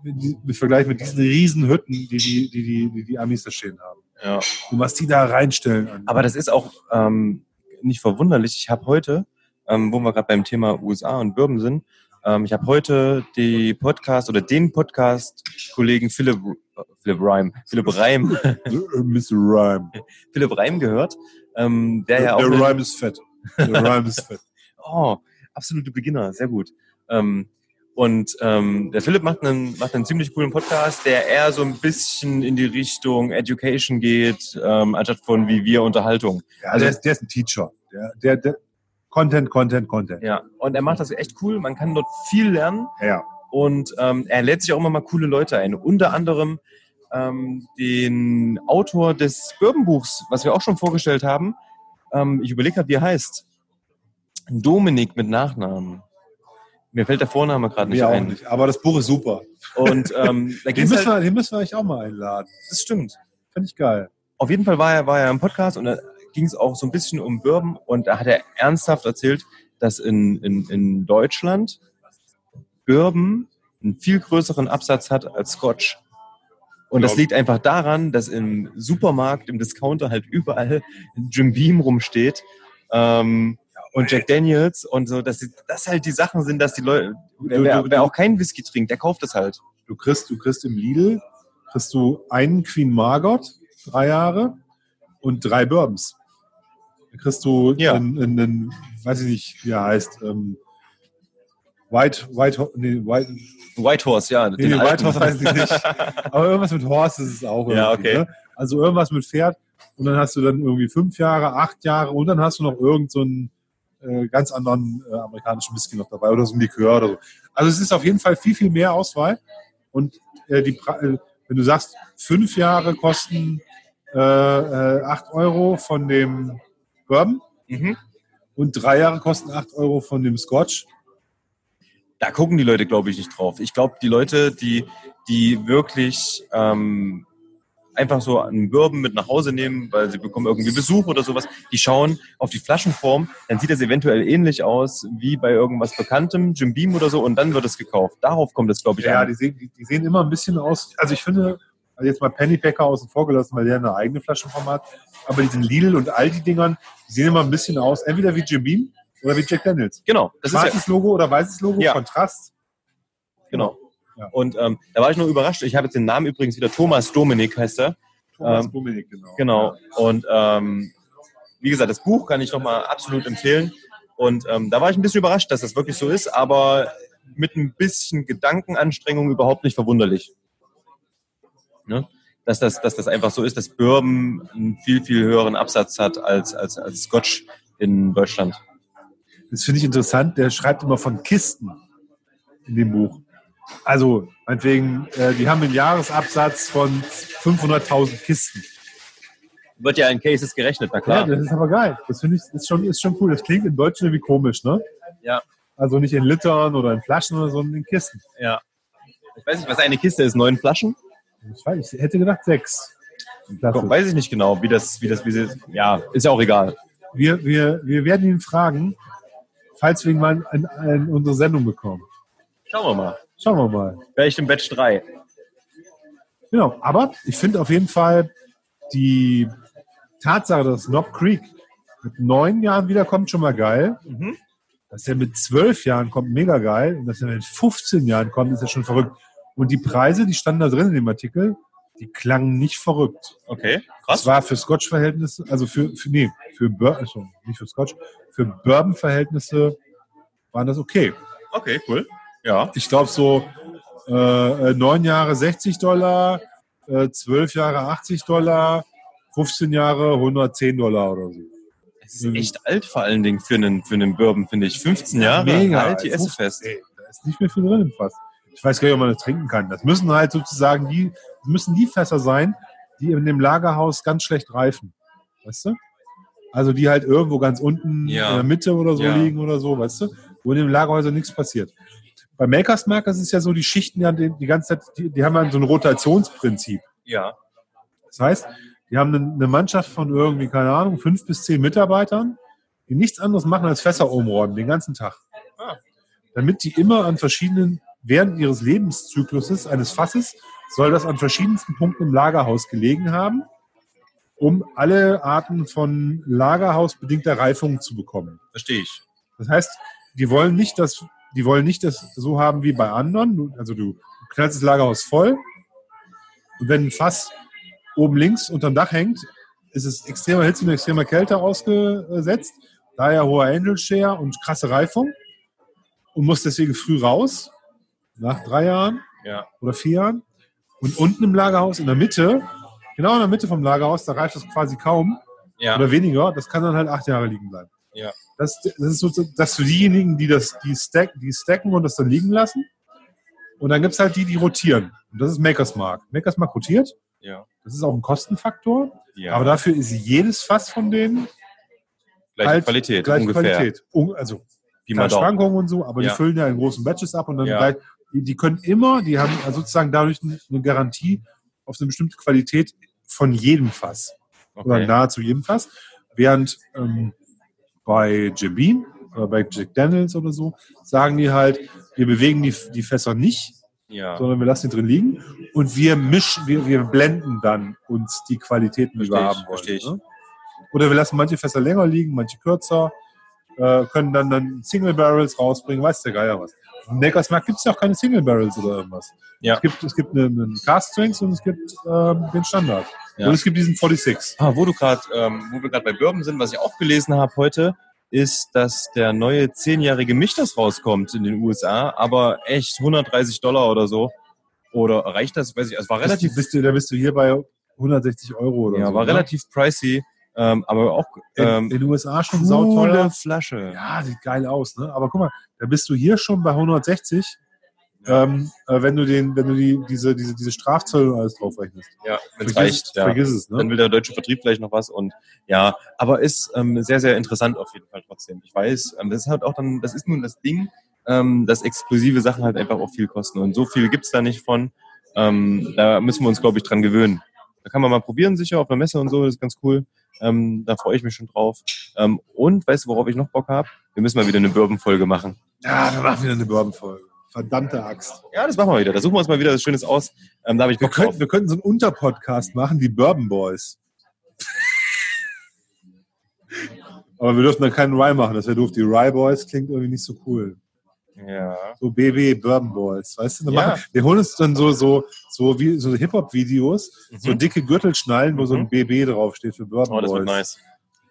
Im Vergleich mit diesen riesen Hütten, die, die, die, die, die Amis da stehen haben. Ja. Und was die da reinstellen. Aber das ist auch ähm, nicht verwunderlich. Ich habe heute, ähm, wo wir gerade beim Thema USA und Bourbon sind, ähm, ich habe heute die Podcast oder den Podcast-Kollegen Philipp, äh, Philipp Reim, Philipp Reim, Mr. Rhyme. Philipp Reim gehört, ähm, der ja auch der Rhyme ist fett. Der Rhyme ist fett. Oh, absolute Beginner, sehr gut. Ähm, und ähm, der Philipp macht einen, macht einen ziemlich coolen Podcast, der eher so ein bisschen in die Richtung Education geht, ähm, anstatt von wie wir Unterhaltung. Ja, Also- der, ist, der ist ein Teacher. Der, der, der Content, Content, Content. Ja, und er macht das echt cool. Man kann dort viel lernen Ja. und ähm, er lädt sich auch immer mal coole Leute ein. Unter anderem ähm, den Autor des Bourbonbuchs, was wir auch schon vorgestellt haben. Ähm, ich überlege gerade, wie er heißt. Dominik mit Nachnamen. Mir fällt der Vorname gerade nicht Mir auch ein. nicht. Aber das Buch ist super. Und ähm, da Den müssen, halt, wir, den müssen wir eigentlich auch mal einladen. das stimmt. Finde ich geil. Auf jeden Fall war er, war er im Podcast und da ging es auch so ein bisschen um Bourbon und da hat er ernsthaft erzählt, dass in, in, in Deutschland Bourbon einen viel größeren Absatz hat als Scotch. Und das liegt einfach daran, dass im Supermarkt, im Discounter halt überall Jim Beam rumsteht. Ähm, und Jack Daniels und so, dass das halt die Sachen sind, dass die Leute, wer, wer, wer auch keinen Whisky trinkt, der kauft das halt. Du kriegst, du kriegst im Lidl, kriegst du einen Queen Margot, drei Jahre, und drei Bourbons. Dann kriegst du Ja. einen, einen, weiß ich nicht, wie er heißt, ähm, White, White, nee, White, White Horse, ja. nee, nee, den White. Horse weiß ich nicht. Aber irgendwas mit Horse ist es auch. Ja, okay. Ne? Also irgendwas mit Pferd. Und dann hast du dann irgendwie fünf Jahre, acht Jahre und dann hast du noch irgend so einen äh, ganz anderen äh, amerikanischen Whisky noch dabei oder so ein Likör oder so. Also es ist auf jeden Fall viel, viel mehr Auswahl. Und äh, die, äh, wenn du sagst, fünf Jahre kosten äh, äh, acht Euro von dem Bourbon Mhm. und drei Jahre kosten acht Euro von dem Scotch. Da gucken die Leute, glaube ich, nicht drauf. Ich glaube, die Leute, die, die wirklich ähm, einfach so einen Bourbon mit nach Hause nehmen, weil sie bekommen irgendwie Besuch oder sowas, die schauen auf die Flaschenform, dann sieht das eventuell ähnlich aus wie bei irgendwas Bekanntem, Jim Beam oder so, und dann wird es gekauft. Darauf kommt es, glaube ich, Ja, an. die sehen, die, die sehen immer ein bisschen aus. Also ich finde, also jetzt mal Pennypacker außen vor gelassen, weil der eine eigene Flaschenform hat. Aber diesen Lidl und Aldi-Dingern, die sehen immer ein bisschen aus, entweder wie Jim Beam oder wie Jack Daniels. Genau, das ist ja, Schwarzes Logo oder weißes Logo, Ja. Kontrast. genau. Ja. Und ähm, da war ich nur überrascht. Ich habe jetzt den Namen übrigens wieder Thomas Dominik heißt er. Thomas Ähm, Dominik, genau. Genau. Und ähm, wie gesagt, das Buch kann ich nochmal absolut empfehlen. Und ähm, da war ich ein bisschen überrascht, dass das wirklich so ist, aber mit ein bisschen Gedankenanstrengung überhaupt nicht verwunderlich. Ne? Dass, das, dass das einfach so ist, dass Bourbon einen viel, viel höheren Absatz hat als, als, als Scotch in Deutschland. Das finde ich interessant. Der schreibt immer von Kisten in dem Buch. Also, meinetwegen, äh, die haben einen Jahresabsatz von 500.000 Kisten. Wird ja in Cases gerechnet, na Ja, klar. das ist aber geil. Das finde ich ist schon, ist schon cool. Das klingt in Deutsch irgendwie komisch, ne? Ja. Also nicht in Litern oder in Flaschen oder so, sondern in Kisten. ja. Ich weiß nicht, was eine Kiste ist, neun Flaschen? Ich, weiß, ich hätte gedacht sechs. Klasse. Weiß ich nicht genau, wie das, wie das, wie sie, ja, ist ja auch egal. Wir, wir, wir werden ihn fragen, falls wir ihn mal in, in unsere Sendung bekommen. Schauen wir mal. Schauen wir mal. Vielleicht im Batch 3. Genau, aber ich finde auf jeden Fall die Tatsache, dass Knob Creek mit neun Jahren wiederkommt, schon mal geil. Mhm. Dass er mit zwölf Jahren kommt, mega geil. Und dass er mit 15 Jahren kommt, ist ja schon verrückt. Und die Preise, die standen da drin in dem Artikel, die klangen nicht verrückt. Okay, Das krass. war für Scotch-Verhältnisse, also für, für nee, für Bur also nicht für Scotch, für Bourbon-Verhältnisse waren das okay. Okay, cool. Ja. Ich glaube so äh, äh, neun Jahre 60 Dollar, äh, zwölf Jahre 80 Dollar, 15 Jahre 110 Dollar oder so. Es ist echt alt vor allen Dingen für einen, für einen Bourbon, finde ich. 15 Jahre, halt die Esse fest. Ey, da ist nicht mehr viel drin im Fass. Ich weiß gar nicht, ob man das trinken kann. Das müssen halt sozusagen die, müssen die Fässer sein, die in dem Lagerhaus ganz schlecht reifen. Weißt du? Also die halt irgendwo ganz unten Ja. in der Mitte oder so Ja. liegen oder so, weißt du? Wo in dem Lagerhäuser nichts passiert. Bei Makers Mark ist es ja so, die Schichten ja die, die ganze Zeit, die, die haben ja so ein Rotationsprinzip. Ja. Das heißt, die haben eine, eine Mannschaft von irgendwie, keine Ahnung, fünf bis zehn Mitarbeitern, die nichts anderes machen als Fässer umräumen, den ganzen Tag. Ah. Damit die immer an verschiedenen, während ihres Lebenszykluses eines Fasses, soll das an verschiedensten Punkten im Lagerhaus gelegen haben, um alle Arten von lagerhausbedingter Reifung zu bekommen. Verstehe ich. Das heißt, die wollen nicht, dass die wollen nicht das so haben wie bei anderen. Also du knallst das Lagerhaus voll und wenn ein Fass oben links unterm Dach hängt, ist es extremer Hitze und extremer Kälte ausgesetzt. Daher hoher Angel Share und krasse Reifung und muss deswegen früh raus, nach drei Jahren Ja. oder vier Jahren. Und unten im Lagerhaus, in der Mitte, genau in der Mitte vom Lagerhaus, da reift das quasi kaum Ja. oder weniger. Das kann dann halt acht Jahre liegen bleiben. Ja. Das, das ist so, das für diejenigen, die das, die, stack, die stacken und das dann liegen lassen. Und dann gibt's halt die, die rotieren. Und das ist Makers Mark. Makers Mark rotiert. Ja. Das ist auch ein Kostenfaktor. ja. Aber dafür ist jedes Fass von denen gleiche halt Qualität, gleiche ungefähr. Qualität. Also Daumen. Schwankungen und so, aber Ja. die füllen ja in großen Batches ab und dann Ja. gleich, die, die können immer, die haben sozusagen dadurch eine Garantie auf eine bestimmte Qualität von jedem Fass oder Okay. nahezu jedem Fass. Während ähm, bei Jim Beam oder bei Jack Daniels oder so sagen die halt, wir bewegen die, die Fässer nicht, Ja. sondern wir lassen die drin liegen und wir mischen, wir, wir blenden dann uns die Qualitäten, die wir haben wollen. verstehe ich. Ne? Oder wir lassen manche Fässer länger liegen, manche kürzer, äh, können dann, dann Single Barrels rausbringen, weiß der Geier was. Im Neckarsmarkt gibt es ja auch keine Single Barrels oder irgendwas. Ja. Es gibt, es gibt einen, einen Cast Strengths und es gibt ähm, den Standard. Ja. Und es gibt diesen 46. Ah, wo du gerade, ähm, wo wir gerade bei Bourbon sind, was ich auch gelesen habe heute, ist, dass der neue zehnjährige Michters rauskommt in den USA, aber echt 130 Dollar oder so. Oder reicht das? Weiß ich, es war relativ, Bist du, da bist du hier bei 160 Euro oder ja, so. war ne? relativ pricey, ähm, aber auch in, ähm, in den USA schon coole sauteuer. Flasche. Ja, sieht geil aus, ne? Aber guck mal, da bist du hier schon bei 160, ähm, äh, wenn du den, wenn du die, diese, diese, diese Strafzölle und alles drauf rechnest. Ja, wenn es Vergiss- reicht. Ja. Vergiss es, Dann ne? will der deutsche Vertrieb vielleicht noch was und ja, aber ist ähm, sehr, sehr interessant auf jeden Fall trotzdem. Ich weiß, ähm, das ist halt auch dann, das ist nun das Ding, ähm, dass exklusive Sachen halt einfach auch viel kosten und so viel gibt's da nicht von. Ähm, da müssen wir uns, glaube ich, dran gewöhnen. Da kann man mal probieren, sicher auf einer Messe und so, das ist ganz cool. Ähm, da freue ich mich schon drauf. Ähm, und weißt du, worauf ich noch Bock habe? Wir müssen mal wieder eine Bourbon-Folge machen. Ja, wir machen wieder eine Bourbon-Folge. Verdammte Axt. Ja, das machen wir wieder. Da suchen wir uns mal wieder was Schönes aus. Ähm, da habe ich Wir Bock drauf. könnten, wir könnten so einen Unterpodcast machen, die Bourbon Boys. Aber wir dürfen dann keinen Rye machen, das wäre doof. Die Rye Boys klingt irgendwie nicht so cool. Ja. So BB Bourbon Boys, weißt du? Ja. wir holen uns dann so, so, so wie so Hip-Hop-Videos, so Mhm. dicke Gürtelschnallen, wo so ein Mhm. BB draufsteht für Bourbon Oh, das wird nice.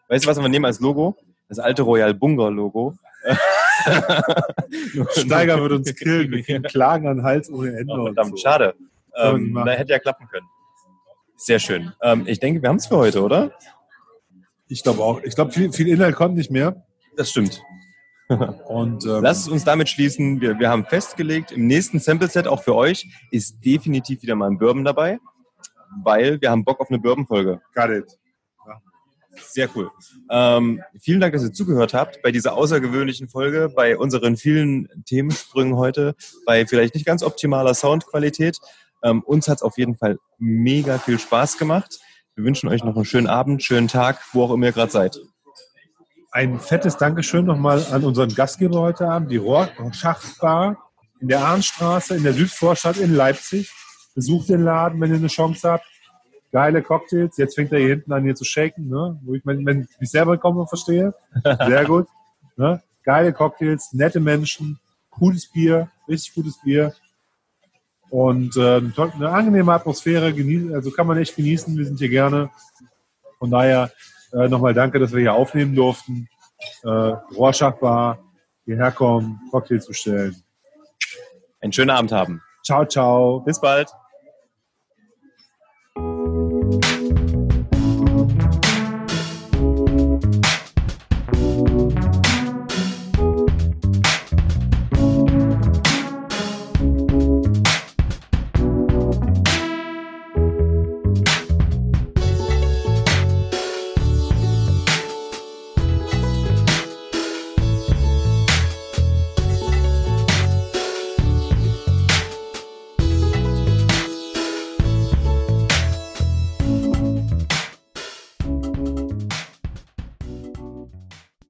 Weißt du, was wir nehmen als Logo? Das alte Royal Bunga Logo. Steiger wird uns killen, wir kriegen Klagen an Hals ohne Ende. Oh, verdammt, so. schade. Ähm, da hätte ja klappen können. Sehr schön. Ähm, ich denke, wir haben es für heute, oder? Ich glaube auch. Ich glaube, viel, viel Inhalt kommt nicht mehr. Das stimmt. Und ähm, Lass es uns damit schließen. Wir, wir haben festgelegt, im nächsten Sample-Set, auch für euch, ist definitiv wieder mal ein Bourbon dabei, weil wir haben Bock auf eine Bourbon-Folge. got it. Sehr cool. Ähm, vielen Dank, dass ihr zugehört habt bei dieser außergewöhnlichen Folge, bei unseren vielen Themensprüngen heute, bei vielleicht nicht ganz optimaler Soundqualität. Ähm, uns hat es auf jeden Fall mega viel Spaß gemacht. Wir wünschen euch noch einen schönen Abend, schönen Tag, wo auch immer ihr gerade seid. Ein fettes Dankeschön nochmal an unseren Gastgeber heute Abend, die Rohrschachtbar in der Arnstraße in der Südvorstadt in Leipzig. Besucht den Laden, wenn ihr eine Chance habt. Geile Cocktails. Jetzt fängt er hier hinten an, hier zu shaken, ne? wo ich mein, wenn ich mich selber kaum verstehe. Sehr gut. Ne? Geile Cocktails, nette Menschen, cooles Bier, richtig gutes Bier. Und äh, eine angenehme Atmosphäre, genießen, also kann man echt genießen. Wir sind hier gerne. Von daher äh, nochmal danke, dass wir hier aufnehmen durften. Äh, Rorschach-Bar, hierher kommen, Cocktails bestellen. Einen schönen Abend haben. Ciao, ciao. Bis bald.